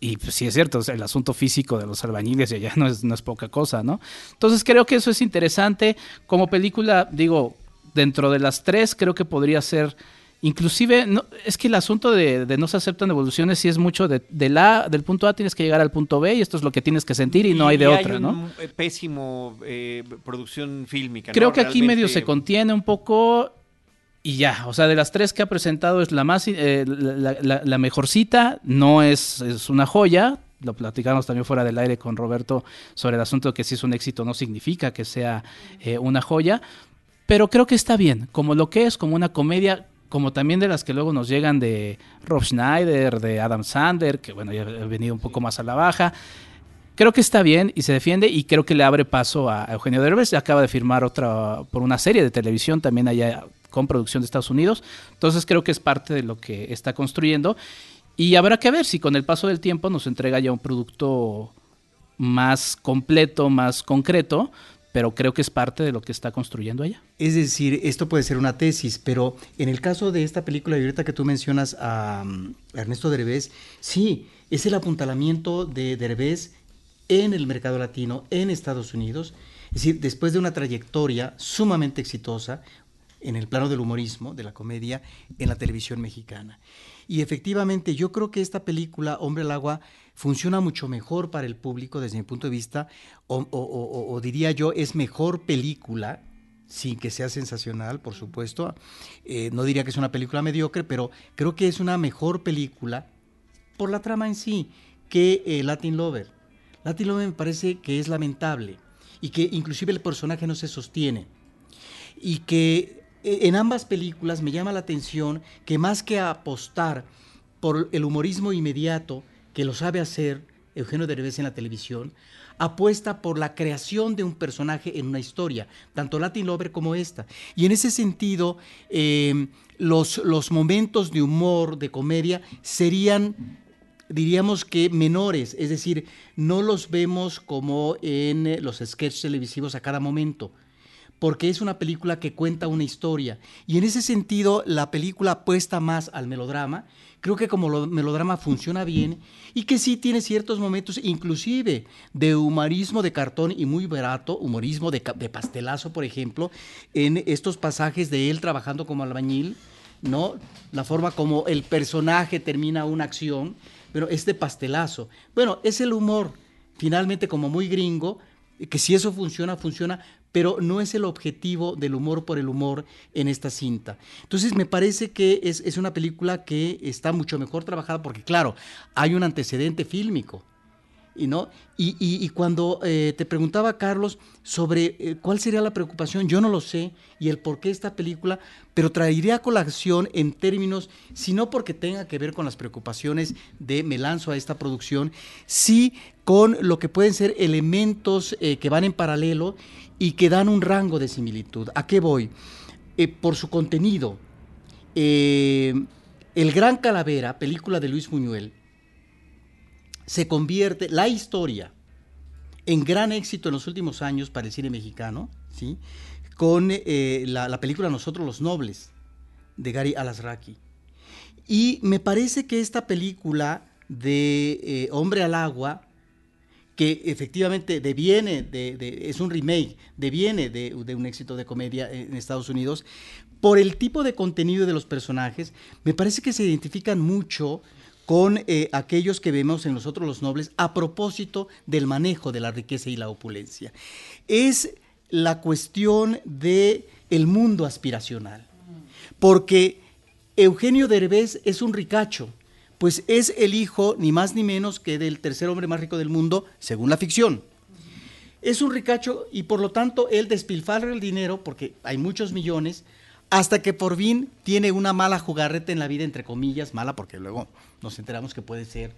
S3: y pues, sí es cierto, el asunto físico de los albañiles allá (laughs) no es, no es poca cosa, ¿no? Entonces creo que eso es interesante. Como película, digo, dentro de las tres, creo que podría ser... Inclusive, no, es que el asunto de, no se aceptan evoluciones sí es mucho de, la, del punto A tienes que llegar al punto B y esto es lo que tienes que sentir y, no hay de otra, ¿no?
S1: Eh, pésimo eh, producción fílmica.
S3: Creo que aquí medio se contiene un poco y ya, o sea, de las tres que ha presentado es la más, eh, la, mejorcita, no es, es una joya, lo platicamos también fuera del aire con Roberto sobre el asunto de que si es un éxito no significa que sea eh, una joya, pero creo que está bien, como lo que es, como una comedia, como también de las que luego nos llegan de Rob Schneider, de Adam Sander, que bueno, ya ha venido un poco más a la baja. Creo que está bien y se defiende y creo que le abre paso a Eugenio Derbez. Acaba de firmar otra por una serie de televisión también allá con producción de Estados Unidos. Entonces creo que es parte de lo que está construyendo. Y habrá que ver si con el paso del tiempo nos entrega ya un producto más completo, más concreto, pero creo que es parte de lo que está construyendo allá.
S6: Es decir, esto puede ser una tesis, pero en el caso de esta película ahorita que tú mencionas a, um, Ernesto Derbez, sí, es el apuntalamiento de Derbez en el mercado latino, en Estados Unidos. Es decir, después de una trayectoria sumamente exitosa, en el plano del humorismo, de la comedia, en la televisión mexicana. Y efectivamente yo creo que esta película, Hombre al Agua, funciona mucho mejor para el público desde mi punto de vista, o, diría yo, es mejor película, sin que sea sensacional, por supuesto. Eh, no diría que es una película mediocre, pero creo que es una mejor película por la trama en sí que eh, Latin Lover. Latin Lover me parece que es lamentable y que inclusive el personaje no se sostiene. Y que en ambas películas me llama la atención que más que apostar por el humorismo inmediato que lo sabe hacer Eugenio Derbez en la televisión, apuesta por la creación de un personaje en una historia, tanto Latin Lover como esta. Y en ese sentido, eh, los, los momentos de humor, de comedia, serían diríamos que menores, es decir, no los vemos como en los sketches televisivos a cada momento, porque es una película que cuenta una historia. Y en ese sentido, la película apuesta más al melodrama. Creo que como melodrama funciona bien y que sí tiene ciertos momentos, inclusive de humorismo de cartón y muy barato, humorismo de, de pastelazo, por ejemplo, en estos pasajes de él trabajando como albañil, ¿no? La forma como el personaje termina una acción pero este pastelazo. Bueno, es el humor, finalmente como muy gringo, que si eso funciona, funciona, pero no es el objetivo del humor por el humor en esta cinta. Entonces me parece que es, es una película que está mucho mejor trabajada porque claro, hay un antecedente fílmico. Y, ¿no? y, cuando eh, te preguntaba, Carlos, sobre eh, cuál sería la preocupación, yo no lo sé, y el por qué esta película, pero traería colación en términos, si no porque tenga que ver con las preocupaciones de me lanzo a esta producción, sí con lo que pueden ser elementos eh, que van en paralelo y que dan un rango de similitud. ¿A qué voy? por su contenido. el Gran Calavera, película de Luis Buñuel, se convierte la historia en gran éxito en los últimos años para el cine mexicano, ¿sí? con eh, la, película Nosotros los Nobles de Gary Alasraki. Y me parece que esta película de eh, Hombre al Agua, que efectivamente deviene, de, es un remake, deviene de, un éxito de comedia en Estados Unidos, por el tipo de contenido de los personajes, me parece que se identifican mucho con eh, aquellos que vemos en nosotros los nobles a propósito del manejo de la riqueza y la opulencia. Es la cuestión de el mundo aspiracional, porque Eugenio Derbez es un ricacho, pues es el hijo ni más ni menos que del tercer hombre más rico del mundo, según la ficción. Es un ricacho y por lo tanto él despilfarra el dinero, porque hay muchos millones, hasta que por fin tiene una mala jugarreta en la vida, entre comillas, mala, porque luego nos enteramos que puede ser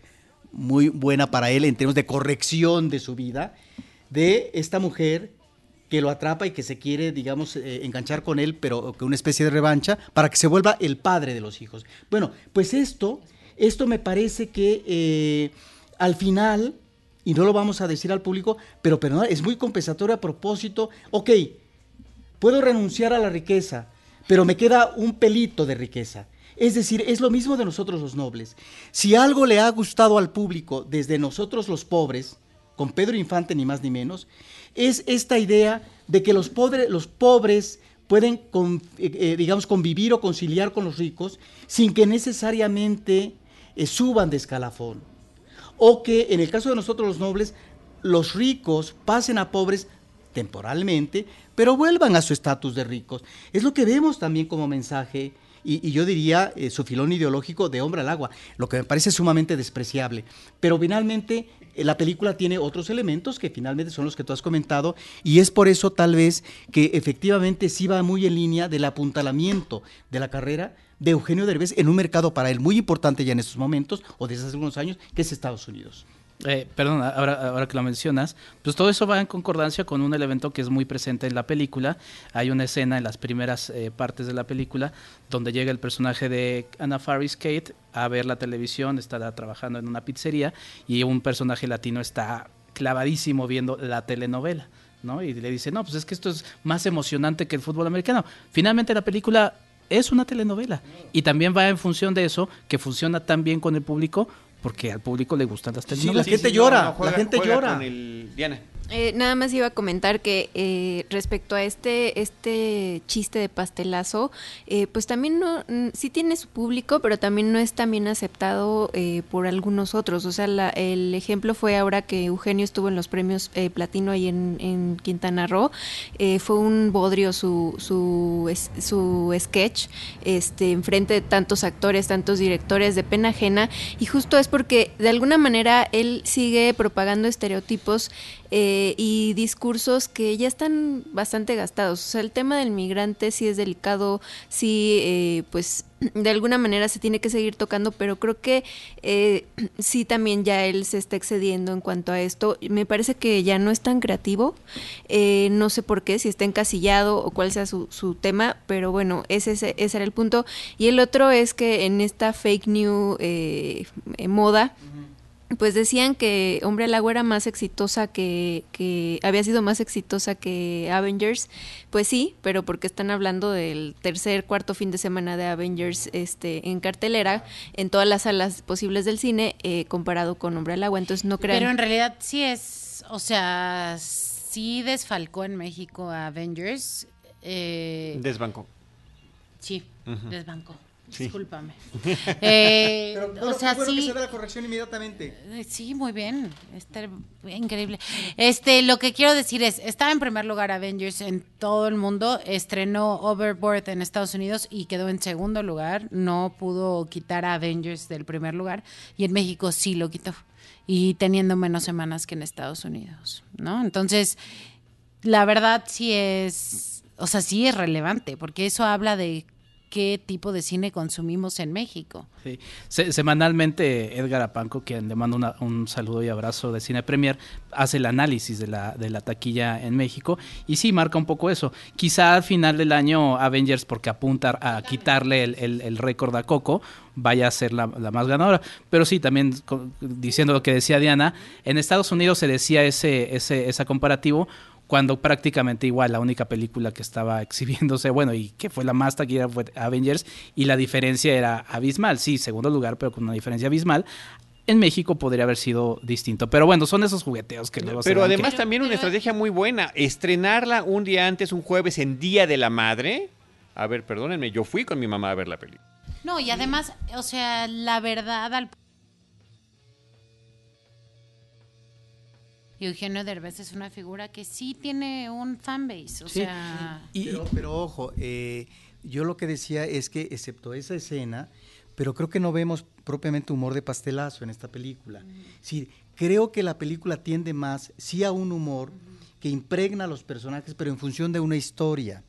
S6: muy buena para él en términos de corrección de su vida, de esta mujer que lo atrapa y que se quiere, digamos, eh, enganchar con él, pero con una especie de revancha, para que se vuelva el padre de los hijos. Bueno, pues esto, esto me parece que eh, al final, y no lo vamos a decir al público, pero, pero es muy compensatorio a propósito, ok, puedo renunciar a la riqueza, pero me queda un pelito de riqueza. Es decir, es lo mismo de nosotros los nobles. Si algo le ha gustado al público desde nosotros los pobres, con Pedro Infante ni más ni menos, es esta idea de que los, los pobres pueden, eh, eh, digamos, convivir o conciliar con los ricos sin que necesariamente eh, suban de escalafón. O que en el caso de nosotros los nobles, los ricos pasen a pobres temporalmente, pero vuelvan a su estatus de ricos. Es lo que vemos también como mensaje y, yo diría eh, su filón ideológico de hombre al agua, lo que me parece sumamente despreciable. Pero finalmente eh, la película tiene otros elementos que finalmente son los que tú has comentado y es por eso tal vez que efectivamente sí va muy en línea del apuntalamiento de la carrera de Eugenio Derbez en un mercado para él muy importante ya en estos momentos o desde hace algunos años, que es Estados Unidos.
S3: Eh, perdón, ahora, que lo mencionas, pues todo eso va en concordancia con un elemento que es muy presente en la película. Hay una escena en las primeras eh, partes de la película donde llega el personaje de Anna Faris Kate a ver la televisión, está trabajando en una pizzería y un personaje latino está clavadísimo viendo la telenovela. ¿no? Y le dice, no, pues es que esto es más emocionante que el fútbol americano. Finalmente la película es una telenovela y también va en función de eso, que funciona tan bien con el público porque al público le gustan las telenovelas.
S6: la gente llora, la gente llora.
S5: Eh, nada más iba a comentar que eh, respecto a este este chiste de pastelazo, eh, pues también no sí tiene su público, pero también no es tan bien aceptado por algunos otros. O sea, el ejemplo fue ahora que Eugenio estuvo en los premios platino ahí en, Quintana Roo, fue un bodrio su su, su sketch, este, enfrente de tantos actores, tantos directores de pena ajena, y justo es porque de alguna manera él sigue propagando estereotipos eh, y discursos que ya están bastante gastados. O sea, el tema del migrante sí es delicado, sí, eh, pues (clears throat) de alguna manera se tiene que seguir tocando, pero creo que eh, (clears throat) sí también ya él se está excediendo en cuanto a esto. Me parece que ya no es tan creativo, no sé por qué, si está encasillado o cuál sea su, tema, pero bueno, ese, ese, era el punto. Y el otro es que en esta fake new moda, pues decían que Hombre al Agua era más exitosa que, que había sido más exitosa que Avengers. Pues sí, pero porque están hablando del tercer, cuarto fin de semana de Avengers este, en cartelera, en todas las salas posibles del cine, eh, comparado con Hombre al Agua. Entonces no crean.
S4: Pero en realidad sí es, o sea, sí desfalcó en México a Avengers.
S1: Eh, desbancó.
S4: Sí, desbancó. Discúlpame. (laughs) Eh, o sea, sí.
S6: Que se la corrección inmediatamente.
S4: Eh, sí, muy bien. Está increíble. Este, lo que quiero decir es, estaba en primer lugar Avengers en todo el mundo, estrenó Overboard en Estados Unidos y quedó en segundo lugar. No pudo quitar a Avengers del primer lugar y en México sí lo quitó y teniendo menos semanas que en Estados Unidos, ¿no? Entonces, la verdad sí es, o sea, sí es relevante porque eso habla de qué tipo de cine consumimos en México.
S3: Sí. semanalmente Edgar Apanco, quien le mando un saludo y abrazo de Cine Premier, hace el análisis de la, de la taquilla en México y sí marca un poco eso. Quizá al final del año Avengers, porque apunta a quitarle el, récord a Coco, vaya a ser la, más ganadora. Pero sí, también diciendo lo que decía Diana, en Estados Unidos se decía ese, ese, ese comparativo cuando prácticamente igual la única película que estaba (laughs) exhibiéndose, bueno, y que fue la más taquillera fue Avengers, y la diferencia era abismal, sí, segundo lugar, pero con una diferencia abismal. En México podría haber sido distinto, pero bueno, son esos jugueteos que luego
S1: Pero además también una estrategia muy buena, estrenarla un día antes, un jueves, en Día de la Madre. A ver, perdónenme, yo fui con mi mamá a ver la película.
S4: No, y además, o sea, la verdad al Y Eugenio Derbez es una figura que sí tiene un fanbase, o sea...
S6: pero, ojo, eh, yo lo que decía es que, excepto esa escena, pero creo que no vemos propiamente humor de pastelazo en esta película. Sí, creo que la película tiende más, sí a un humor que impregna a los personajes, pero en función de una historia.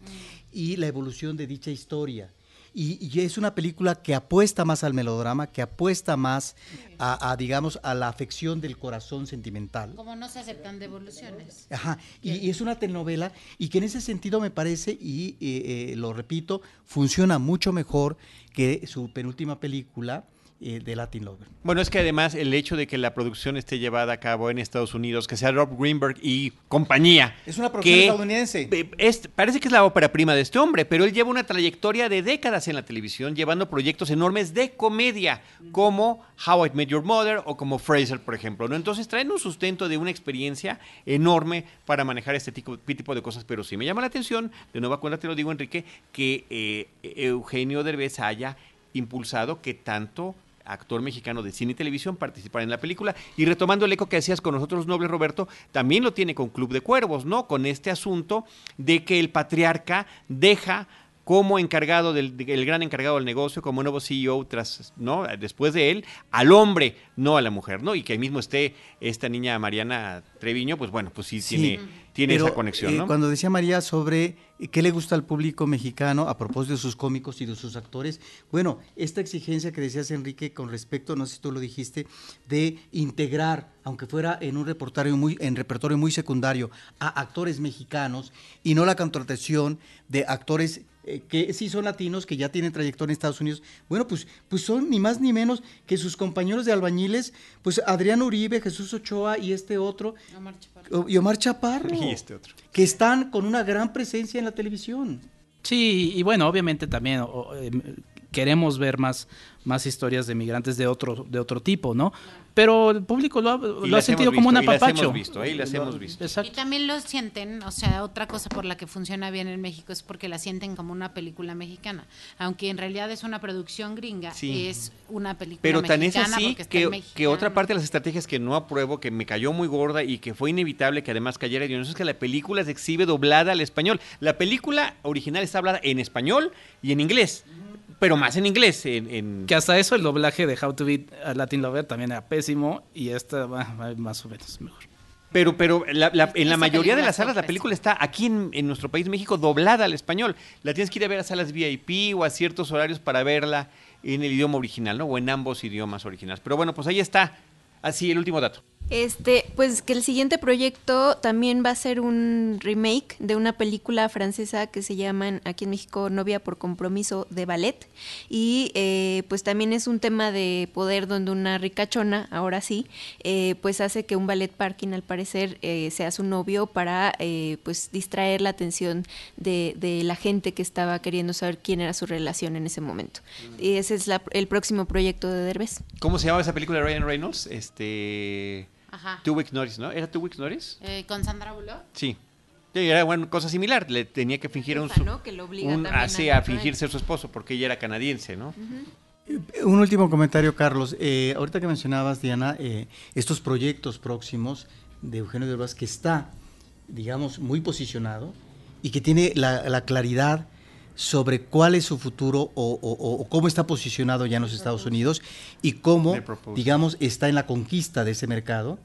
S6: Y la evolución de dicha historia. Y, es una película que apuesta más al melodrama, que apuesta más a, digamos, a la afección del corazón sentimental.
S4: Como no se aceptan devoluciones.
S6: Ajá, y, es una telenovela y que en ese sentido me parece, y eh, eh, lo repito, funciona mucho mejor que su penúltima película, eh, de Latin Lover.
S1: Bueno, es que además el hecho de que la producción esté llevada a cabo en Estados Unidos, que sea Rob Greenberg y compañía.
S6: Es una producción estadounidense.
S1: parece que es la ópera prima de este hombre, pero él lleva una trayectoria de décadas en la televisión, llevando proyectos enormes de comedia, como How I Met Your Mother o como Fraser, por ejemplo. ¿no? Entonces traen un sustento de una experiencia enorme para manejar este tipo, tipo de cosas. Pero sí me llama la atención, de nueva cuenta te lo digo, Enrique, que eh, Eugenio Derbez haya impulsado que tanto actor mexicano de cine y televisión, participar en la película. Y retomando el eco que hacías con nosotros, Noble Roberto, también lo tiene con Club de Cuervos, ¿no? Con este asunto de que el patriarca deja como encargado del el gran encargado del negocio, como nuevo CEO tras, ¿no? Después de él, al hombre, no a la mujer, ¿no? Y que ahí mismo esté esta niña Mariana Treviño, pues bueno, pues sí, tiene, tiene esa conexión, ¿no?
S6: Eh, cuando decía María sobre qué le gusta al público mexicano a propósito de sus cómicos y de sus actores, bueno, esta exigencia que decías Enrique con respecto, no sé si tú lo dijiste, de integrar, aunque fuera en un repertorio muy, en repertorio muy secundario, a actores mexicanos y no la contratación de actores eh, que sí son latinos, que ya tienen trayectoria en Estados Unidos, bueno, pues, pues son ni más ni menos que sus compañeros de albañiles, pues Adrián Uribe, Jesús Ochoa y este otro, Omar Chaparro, y Omar Chaparro,
S1: y este otro,
S6: que están con una gran presencia en la televisión.
S3: Sí, y bueno, obviamente también em, queremos ver más, más historias de migrantes de otro, de otro tipo, ¿no? Pero el público lo ha, sentido como un apapacho.
S1: hemos visto, ahí las hemos visto.
S4: Y también lo sienten, o sea, otra cosa por la que funciona bien en México es porque la sienten como una película mexicana. Aunque en realidad es una producción gringa, es una película
S1: Pero
S4: tan
S1: es así que, que, otra parte de las estrategias que no apruebo, que me cayó muy gorda y que fue inevitable que además cayera eso es que la película se exhibe doblada al español. La película original está hablada en español y en inglés pero más en inglés. En,
S3: Que hasta eso el doblaje de How to Beat a Latin Lover también era pésimo y esta va más o menos mejor.
S1: Pero, pero en la mayoría de las salas la película está aquí en, nuestro país, México, doblada al español. La tienes que ir a ver a salas VIP o a ciertos horarios para verla en el idioma original, ¿no? O en ambos idiomas originales. Pero bueno, pues ahí está. Así, el último dato.
S5: Este, pues que el siguiente proyecto también va a ser un remake de una película francesa que se llama aquí en México Novia por compromiso de ballet y eh, pues también es un tema de poder donde una ricachona, ahora sí, eh, pues hace que un ballet parking al parecer eh, sea su novio para pues distraer la atención de, de, la gente que estaba queriendo saber quién era su relación en ese momento. Y ese es el próximo proyecto de Derbez.
S1: ¿Cómo se llama esa película de Ryan Reynolds? Este Ajá. Two Weeks Notice, ¿no? ¿Era Two Weeks Notice?
S4: Eh, ¿Con Sandra Bullock?
S1: Sí. Era una cosa similar, le tenía que fingir un,
S5: ¿no? que lo obliga
S1: un así a, fingir ser su esposo porque ella era canadiense, ¿no?
S6: Un último comentario, Carlos. Eh, ahorita que mencionabas, Diana, eh, estos proyectos próximos de Eugenio Derbez que está, digamos, muy posicionado y que tiene la, claridad sobre cuál es su futuro o, o, cómo está posicionado ya en los Estados Unidos y cómo, digamos, está en la conquista de ese mercado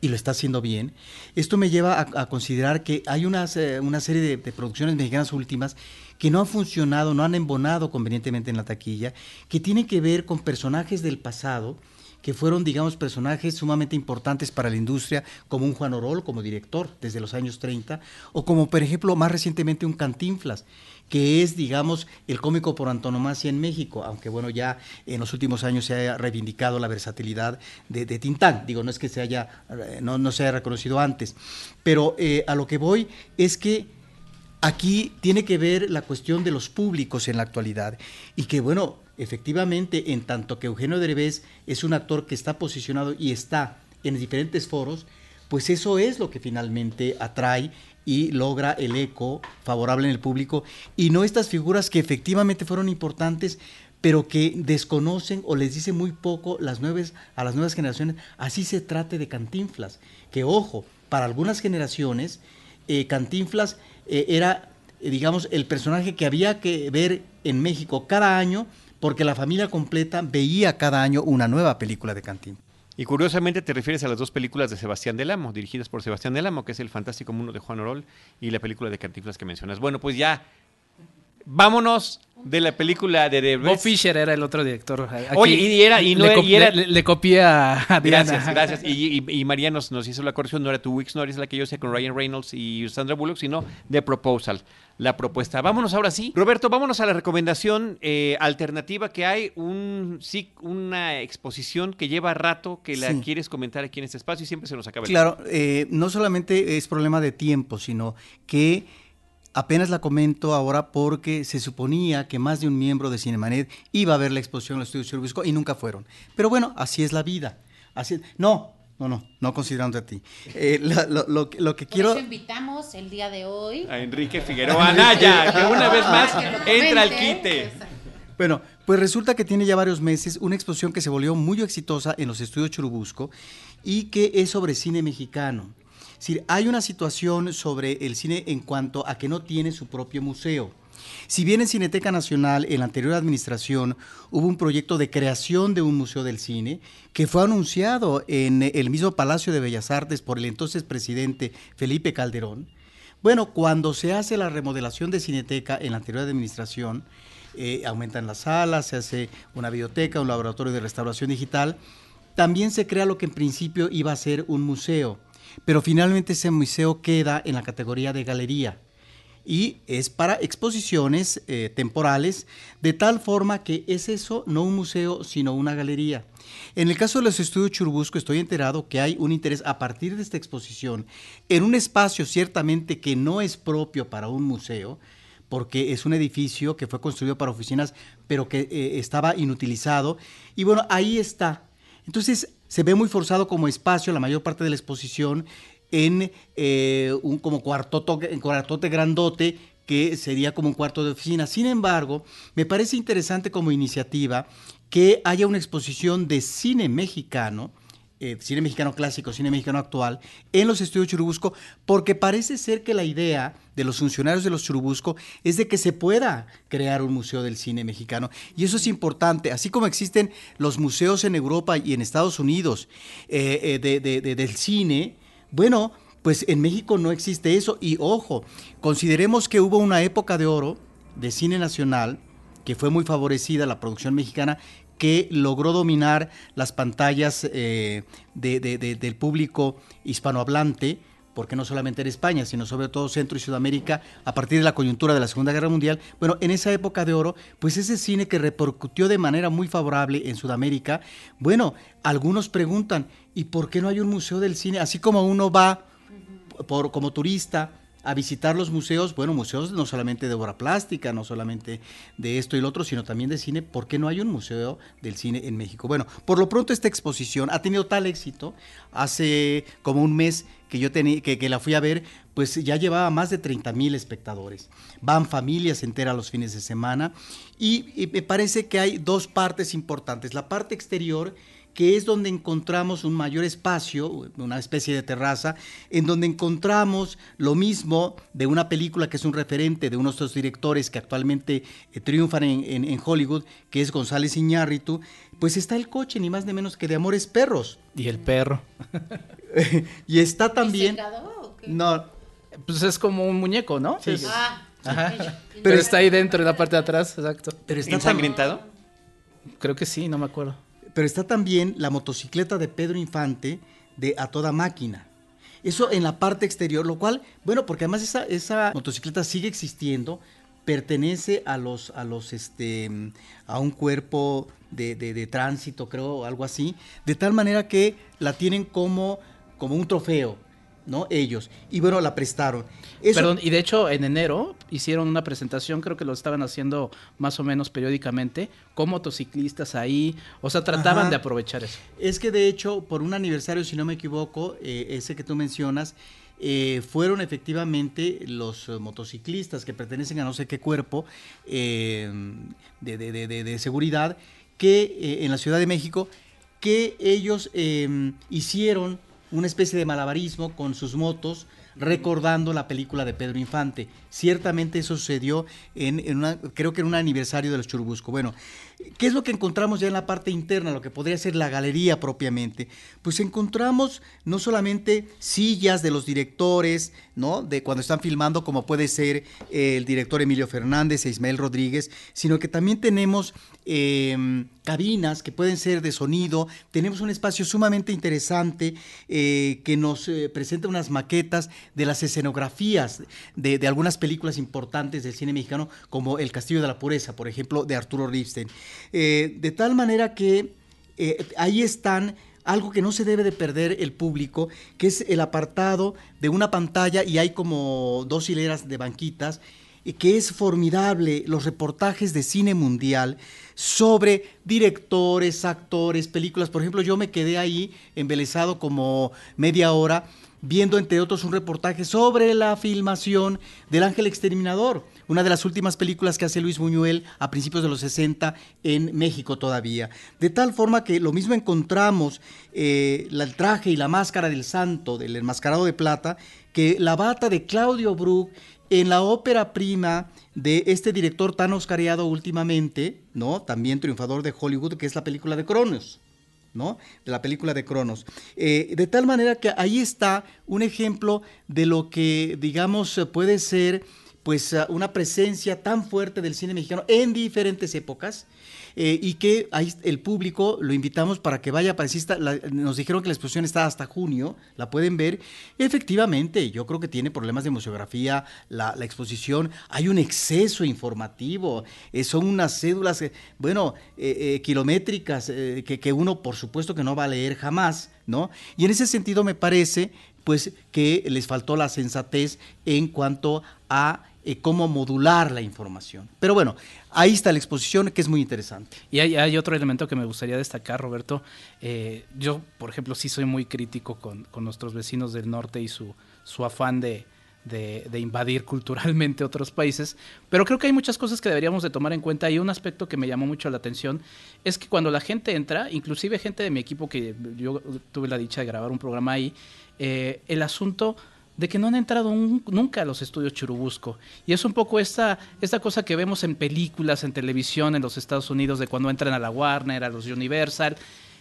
S6: y lo está haciendo bien. Esto me lleva a, considerar que hay unas, eh, una serie de, de, producciones mexicanas últimas que no han funcionado, no han embonado convenientemente en la taquilla, que tienen que ver con personajes del pasado, que fueron, digamos, personajes sumamente importantes para la industria, como un Juan Orol como director desde los años 30, o como, por ejemplo, más recientemente un Cantinflas, que es, digamos, el cómico por antonomasia en México, aunque bueno, ya en los últimos años se haya reivindicado la versatilidad de, Tintán. Digo, no es que se haya, eh, no, no se haya reconocido antes, pero eh, a lo que voy es que aquí tiene que ver la cuestión de los públicos en la actualidad y que bueno, efectivamente, en tanto que Eugenio Derbez es un actor que está posicionado y está en diferentes foros, pues eso es lo que finalmente atrae y logra el eco favorable en el público y no estas figuras que efectivamente fueron importantes pero que desconocen o les dice muy poco las nuevas, a las nuevas generaciones, así se trate de Cantinflas, que ojo, para algunas generaciones eh, Cantinflas eh, era, eh, digamos, el personaje que había que ver en México cada año porque la familia completa veía cada año una nueva película de Cantinflas.
S1: Y curiosamente te refieres a las dos películas de Sebastián del Amo, dirigidas por Sebastián del Amo, que es El Fantástico Mundo de Juan Orol y la película de Cantinflas que mencionas. Bueno, pues ya vámonos de la película de The
S3: Bob Fisher era el otro director.
S1: Oye, y era, y no
S3: le, le, copié a
S1: Gracias, gracias. (laughs) Y, y, María nos, hizo la corrección, no era Two Weeks es la que yo sé con Ryan Reynolds y Sandra Bullock, sino The Proposal, la propuesta. Vámonos ahora sí. Roberto, vámonos a la recomendación eh, alternativa que hay, un sí, una exposición que lleva rato que la quieres comentar aquí en este espacio y siempre se nos acaba
S6: el Claro, eh, no solamente es problema de tiempo, sino que Apenas la comento ahora porque se suponía que más de un miembro de Cinemanet iba a ver la exposición en los estudios Churubusco y nunca fueron. Pero bueno, así es la vida. Así, no, no, no, no considerando a ti. Eh, lo, que quiero. Por
S4: invitamos el día de hoy
S1: a Enrique Figueroa Anaya, que una vez más entra al quite.
S6: Bueno, pues resulta que tiene ya varios meses una exposición que se volvió muy exitosa en los estudios Churubusco y que es sobre cine mexicano hay una situación sobre el cine en cuanto a que no tiene su propio museo. Si bien en Cineteca Nacional, en la anterior administración, hubo un proyecto de creación de un museo del cine que fue anunciado en el mismo Palacio de Bellas Artes por el entonces presidente Felipe Calderón, bueno, cuando se hace la remodelación de Cineteca en la anterior administración, eh, aumentan las salas, se hace una biblioteca, un laboratorio de restauración digital, también se crea lo que en principio iba a ser un museo pero finalmente ese museo queda en la categoría de galería y es para exposiciones eh, temporales, de tal forma que es eso, no un museo, sino una galería. En el caso de los estudios Churubusco estoy enterado que hay un interés a partir de esta exposición en un espacio ciertamente que no es propio para un museo, porque es un edificio que fue construido para oficinas, pero que eh, estaba inutilizado. Y bueno, ahí está. Entonces se ve muy forzado como espacio la mayor parte de la exposición en eh, un como cuartote, grandote que sería como un cuarto de oficina. Sin embargo, me parece interesante como iniciativa que haya una exposición de cine mexicano, eh, cine mexicano clásico, cine mexicano actual, en los estudios Churubusco, porque parece ser que la idea de los funcionarios de los Churubusco es de que se pueda crear un museo del cine mexicano. Y eso es importante, así como existen los museos en Europa y en Estados Unidos eh, del cine, bueno, pues en México no existe eso. Y ojo, consideremos que hubo una época de oro de cine nacional que fue muy favorecida la producción mexicana, que logró dominar las pantallas eh, del público hispanohablante, porque no solamente en España, sino sobre todo Centro y Sudamérica, a partir de la coyuntura de la Segunda Guerra Mundial. Bueno, en esa época de oro, pues ese cine que repercutió de manera muy favorable en Sudamérica, bueno, algunos preguntan, ¿y por qué no hay un museo del cine? Así como uno va por, como turista a visitar los museos, bueno, museos no solamente de obra plástica, no solamente de esto y lo otro, sino también de cine, ¿por qué no hay un museo del cine en México? Bueno, por lo pronto esta exposición ha tenido tal éxito, hace como un mes que yo tenía, que, la fui a ver, pues ya llevaba más de 30 mil espectadores. Van familias enteras los fines de semana y me parece que hay dos partes importantes. La parte exterior, que es donde encontramos un mayor espacio, una especie de terraza, en donde encontramos lo mismo de una película que es un referente de uno de estos directores que actualmente eh, triunfan en, Hollywood, que es González Iñárritu, pues está el coche, ni más ni menos que de Amores Perros.
S3: Y el perro. (laughs)
S6: y está también... No,
S3: pues es como un muñeco, ¿no? Sí. Ah, Pero está ahí dentro, en la parte de atrás, exacto.
S1: Pero está ensangrentado.
S3: Creo que sí, no me acuerdo.
S6: Pero está también la motocicleta de Pedro Infante de A Toda Máquina. Eso en la parte exterior, lo cual, bueno, porque además esa, esa motocicleta sigue existiendo, pertenece a los, a los, este, a un cuerpo de, de, tránsito, creo, algo así, de tal manera que la tienen como, como un trofeo. ¿No? Ellos. Y bueno, la prestaron.
S3: Perdón, y de hecho en enero hicieron una presentación, creo que lo estaban haciendo más o menos periódicamente, con motociclistas ahí, o sea, trataban de aprovechar eso.
S6: Es que de hecho, por un aniversario, si no me equivoco, eh, ese que tú mencionas, eh, fueron efectivamente los motociclistas que pertenecen a no sé qué cuerpo eh, de, de, seguridad que en la Ciudad de México, que ellos hicieron una especie de malabarismo con sus motos recordando la película de Pedro Infante. Ciertamente eso sucedió en, en una, creo que en un aniversario de los Churubusco. Bueno, ¿qué es lo que encontramos ya en la parte interna, lo que podría ser la galería propiamente? Pues encontramos no solamente sillas de los directores, ¿no? De cuando están filmando, como puede ser el director Emilio Fernández e Ismael Rodríguez, sino que también tenemos Em, cabinas que pueden ser de sonido. Tenemos un espacio sumamente interesante eh, que nos eh, presenta unas maquetas de las escenografías de, algunas películas importantes del cine mexicano, como El Castillo de la Pureza, por ejemplo, de Arturo Ripstein. Eh, de tal manera que ahí están algo que no se debe de perder el público, que es el apartado de una pantalla y hay como dos hileras de banquitas que es formidable los reportajes de cine mundial sobre directores, actores, películas. Por ejemplo, yo me quedé ahí embelesado como media hora viendo entre otros un reportaje sobre la filmación del Ángel Exterminador, una de las últimas películas que hace Luis Buñuel a principios de los 60 en México todavía. De tal forma que lo mismo encontramos eh, el traje y la máscara del santo, del enmascarado de plata, que la bata de Claudio Brook en la ópera prima de este director tan oscareado últimamente, ¿no? También triunfador de Hollywood, que es la película de Cronos. ¿no? De la película de Cronos. Eh, de tal manera que ahí está un ejemplo de lo que, digamos, puede ser pues una presencia tan fuerte del cine mexicano en diferentes épocas eh, y que ahí el público lo invitamos para que vaya, para nos dijeron que la exposición está hasta junio, la pueden ver. Efectivamente, yo creo que tiene problemas de museografía la, exposición, hay un exceso informativo, eh, son unas cédulas, eh, bueno, kilométricas que, que uno por supuesto que no va a leer jamás, ¿no? Y en ese sentido me parece pues que les faltó la sensatez en cuanto a eh, cómo modular la información. Pero bueno, ahí está la exposición que es muy interesante.
S3: Y hay, otro elemento que me gustaría destacar, Roberto. Eh, yo, por ejemplo, sí soy muy crítico con, nuestros vecinos del norte y su, su afán de, de, invadir culturalmente otros países, pero creo que hay muchas cosas que deberíamos de tomar en cuenta y un aspecto que me llamó mucho la atención es que cuando la gente entra, inclusive gente de mi equipo que yo tuve la dicha de grabar un programa ahí, eh, el asunto de que no han entrado nunca a los estudios Churubusco. Y es un poco esta, esta cosa que vemos en películas, en televisión en los Estados Unidos, de cuando entran a la Warner, a los Universal.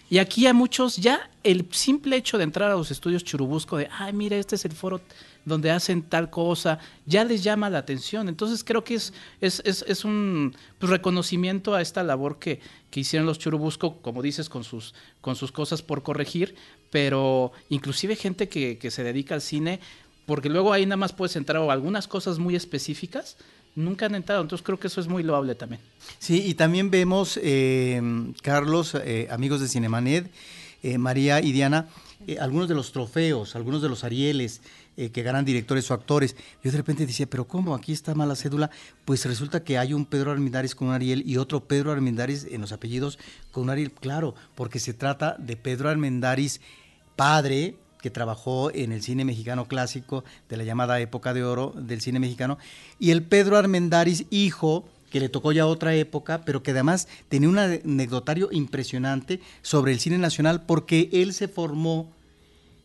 S3: Y aquí a muchos ya el simple hecho de entrar a los estudios Churubusco, de, ay, mira, este es el foro donde hacen tal cosa, ya les llama la atención. Entonces creo que es, es, es, un pues, reconocimiento a esta labor que, que, hicieron los Churubusco, como dices, con sus, con sus cosas por corregir, pero inclusive gente que, que se dedica al cine porque luego ahí nada más puedes entrar a algunas cosas muy específicas, nunca han entrado, entonces creo que eso es muy loable también.
S6: Sí, y también vemos, eh, Carlos, eh, amigos de Cinemanet, eh, María y Diana, algunos de los trofeos, algunos de los Arieles que ganan directores o actores. Yo de repente decía, pero ¿cómo? Aquí está mala cédula. Pues resulta que hay un Pedro Armendáriz con un Ariel y otro Pedro Armendáriz en los apellidos con un Ariel. Claro, porque se trata de Pedro Armendáriz padre, que trabajó en el cine mexicano clásico de la llamada época de oro del cine mexicano, y el Pedro Armendáriz, hijo, que le tocó ya otra época, pero que además tenía un anecdotario impresionante sobre el cine nacional porque él se formó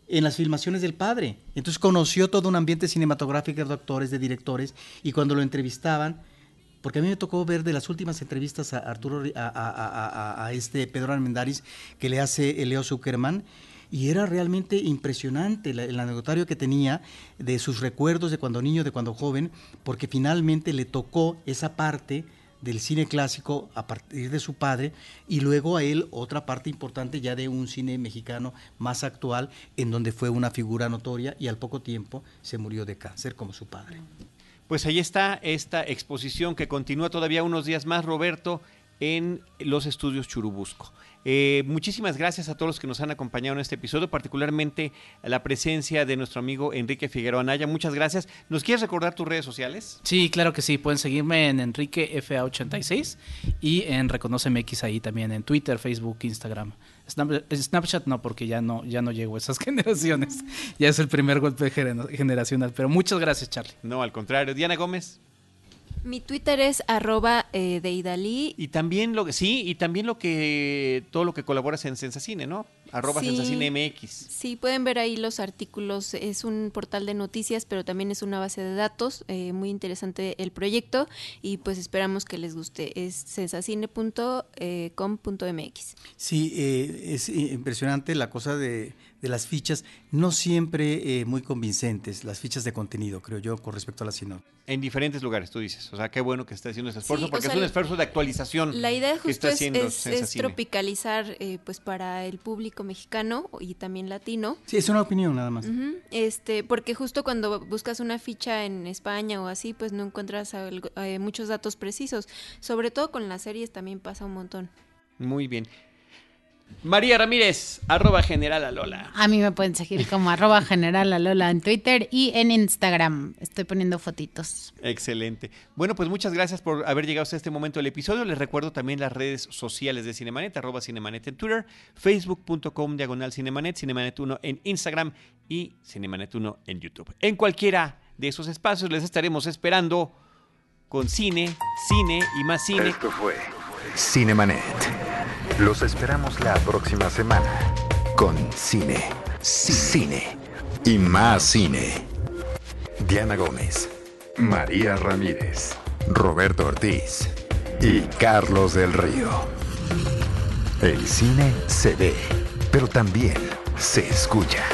S6: en las filmaciones del padre. Entonces conoció todo un ambiente cinematográfico de actores, de directores, y cuando lo entrevistaban, porque a mí me tocó ver de las últimas entrevistas a Arturo, a, este Pedro Armendáriz que le hace Leo Zuckerman, y era realmente impresionante el, anecdotario que tenía de sus recuerdos de cuando niño, de cuando joven, porque finalmente le tocó esa parte del cine clásico a partir de su padre y luego a él otra parte importante ya de un cine mexicano más actual en donde fue una figura notoria y al poco tiempo se murió de cáncer como su padre.
S1: Pues ahí está esta exposición que continúa todavía unos días más, Roberto, en los estudios Churubusco. Eh, muchísimas gracias a todos los que nos han acompañado en este episodio, particularmente la presencia de nuestro amigo Enrique Figueroa Naya. Muchas gracias. ¿Nos quieres recordar tus redes sociales?
S3: Sí, claro que sí. Pueden seguirme en EnriqueFA86 y en ReconoceMX ahí también en Twitter, Facebook, Instagram. Snapchat no, porque ya no, ya no llego a esas (laughs) generaciones. Ya es el primer golpe generacional. Pero muchas gracias, Charlie.
S1: No, al contrario. Diana Gómez.
S5: Mi Twitter es arroba eh, de Idalí.
S1: Y también lo que, sí, y también lo que, todo lo que colaboras en Sensacine, ¿no? Arroba Sensacine MX.
S5: Sí, pueden ver ahí los artículos. Es un portal de noticias, pero también es una base de datos. Eh, muy interesante el proyecto y pues esperamos que les guste. Es sensacine.com.mx. Eh,
S6: sí, es impresionante la cosa de de las fichas, no siempre eh, muy convincentes, las fichas de contenido, creo yo, con respecto a la.
S1: En diferentes lugares, tú dices. O sea, qué bueno que esté haciendo ese esfuerzo, porque es un esfuerzo de actualización.
S5: La idea justo es, es, tropicalizar eh, pues para el público mexicano y también latino.
S6: Sí, es una opinión nada más.
S5: este, porque justo cuando buscas una ficha en España o así, pues no encuentras eh, muchos datos precisos. Sobre todo con las series también pasa un montón.
S1: Muy bien. María Ramírez, arroba general a Lola.
S4: A mí me pueden seguir como (laughs) arroba general a Lola en Twitter y en Instagram. Estoy poniendo fotitos.
S1: Excelente. Bueno, pues muchas gracias por haber llegado hasta este momento del episodio. Les recuerdo también las redes sociales de Cinemanet, arroba Cinemanet en Twitter, facebook.com diagonal Cinemanet, Cinemanet1 en Instagram y Cinemanet1 en YouTube. En cualquiera de esos espacios les estaremos esperando con cine, cine y más cine.
S2: Esto fue Cinemanet. Los esperamos la próxima semana con cine, cine y más cine. Diana Gómez, María Ramírez, Roberto Ortiz y Carlos del Río. El cine se ve, pero también se escucha.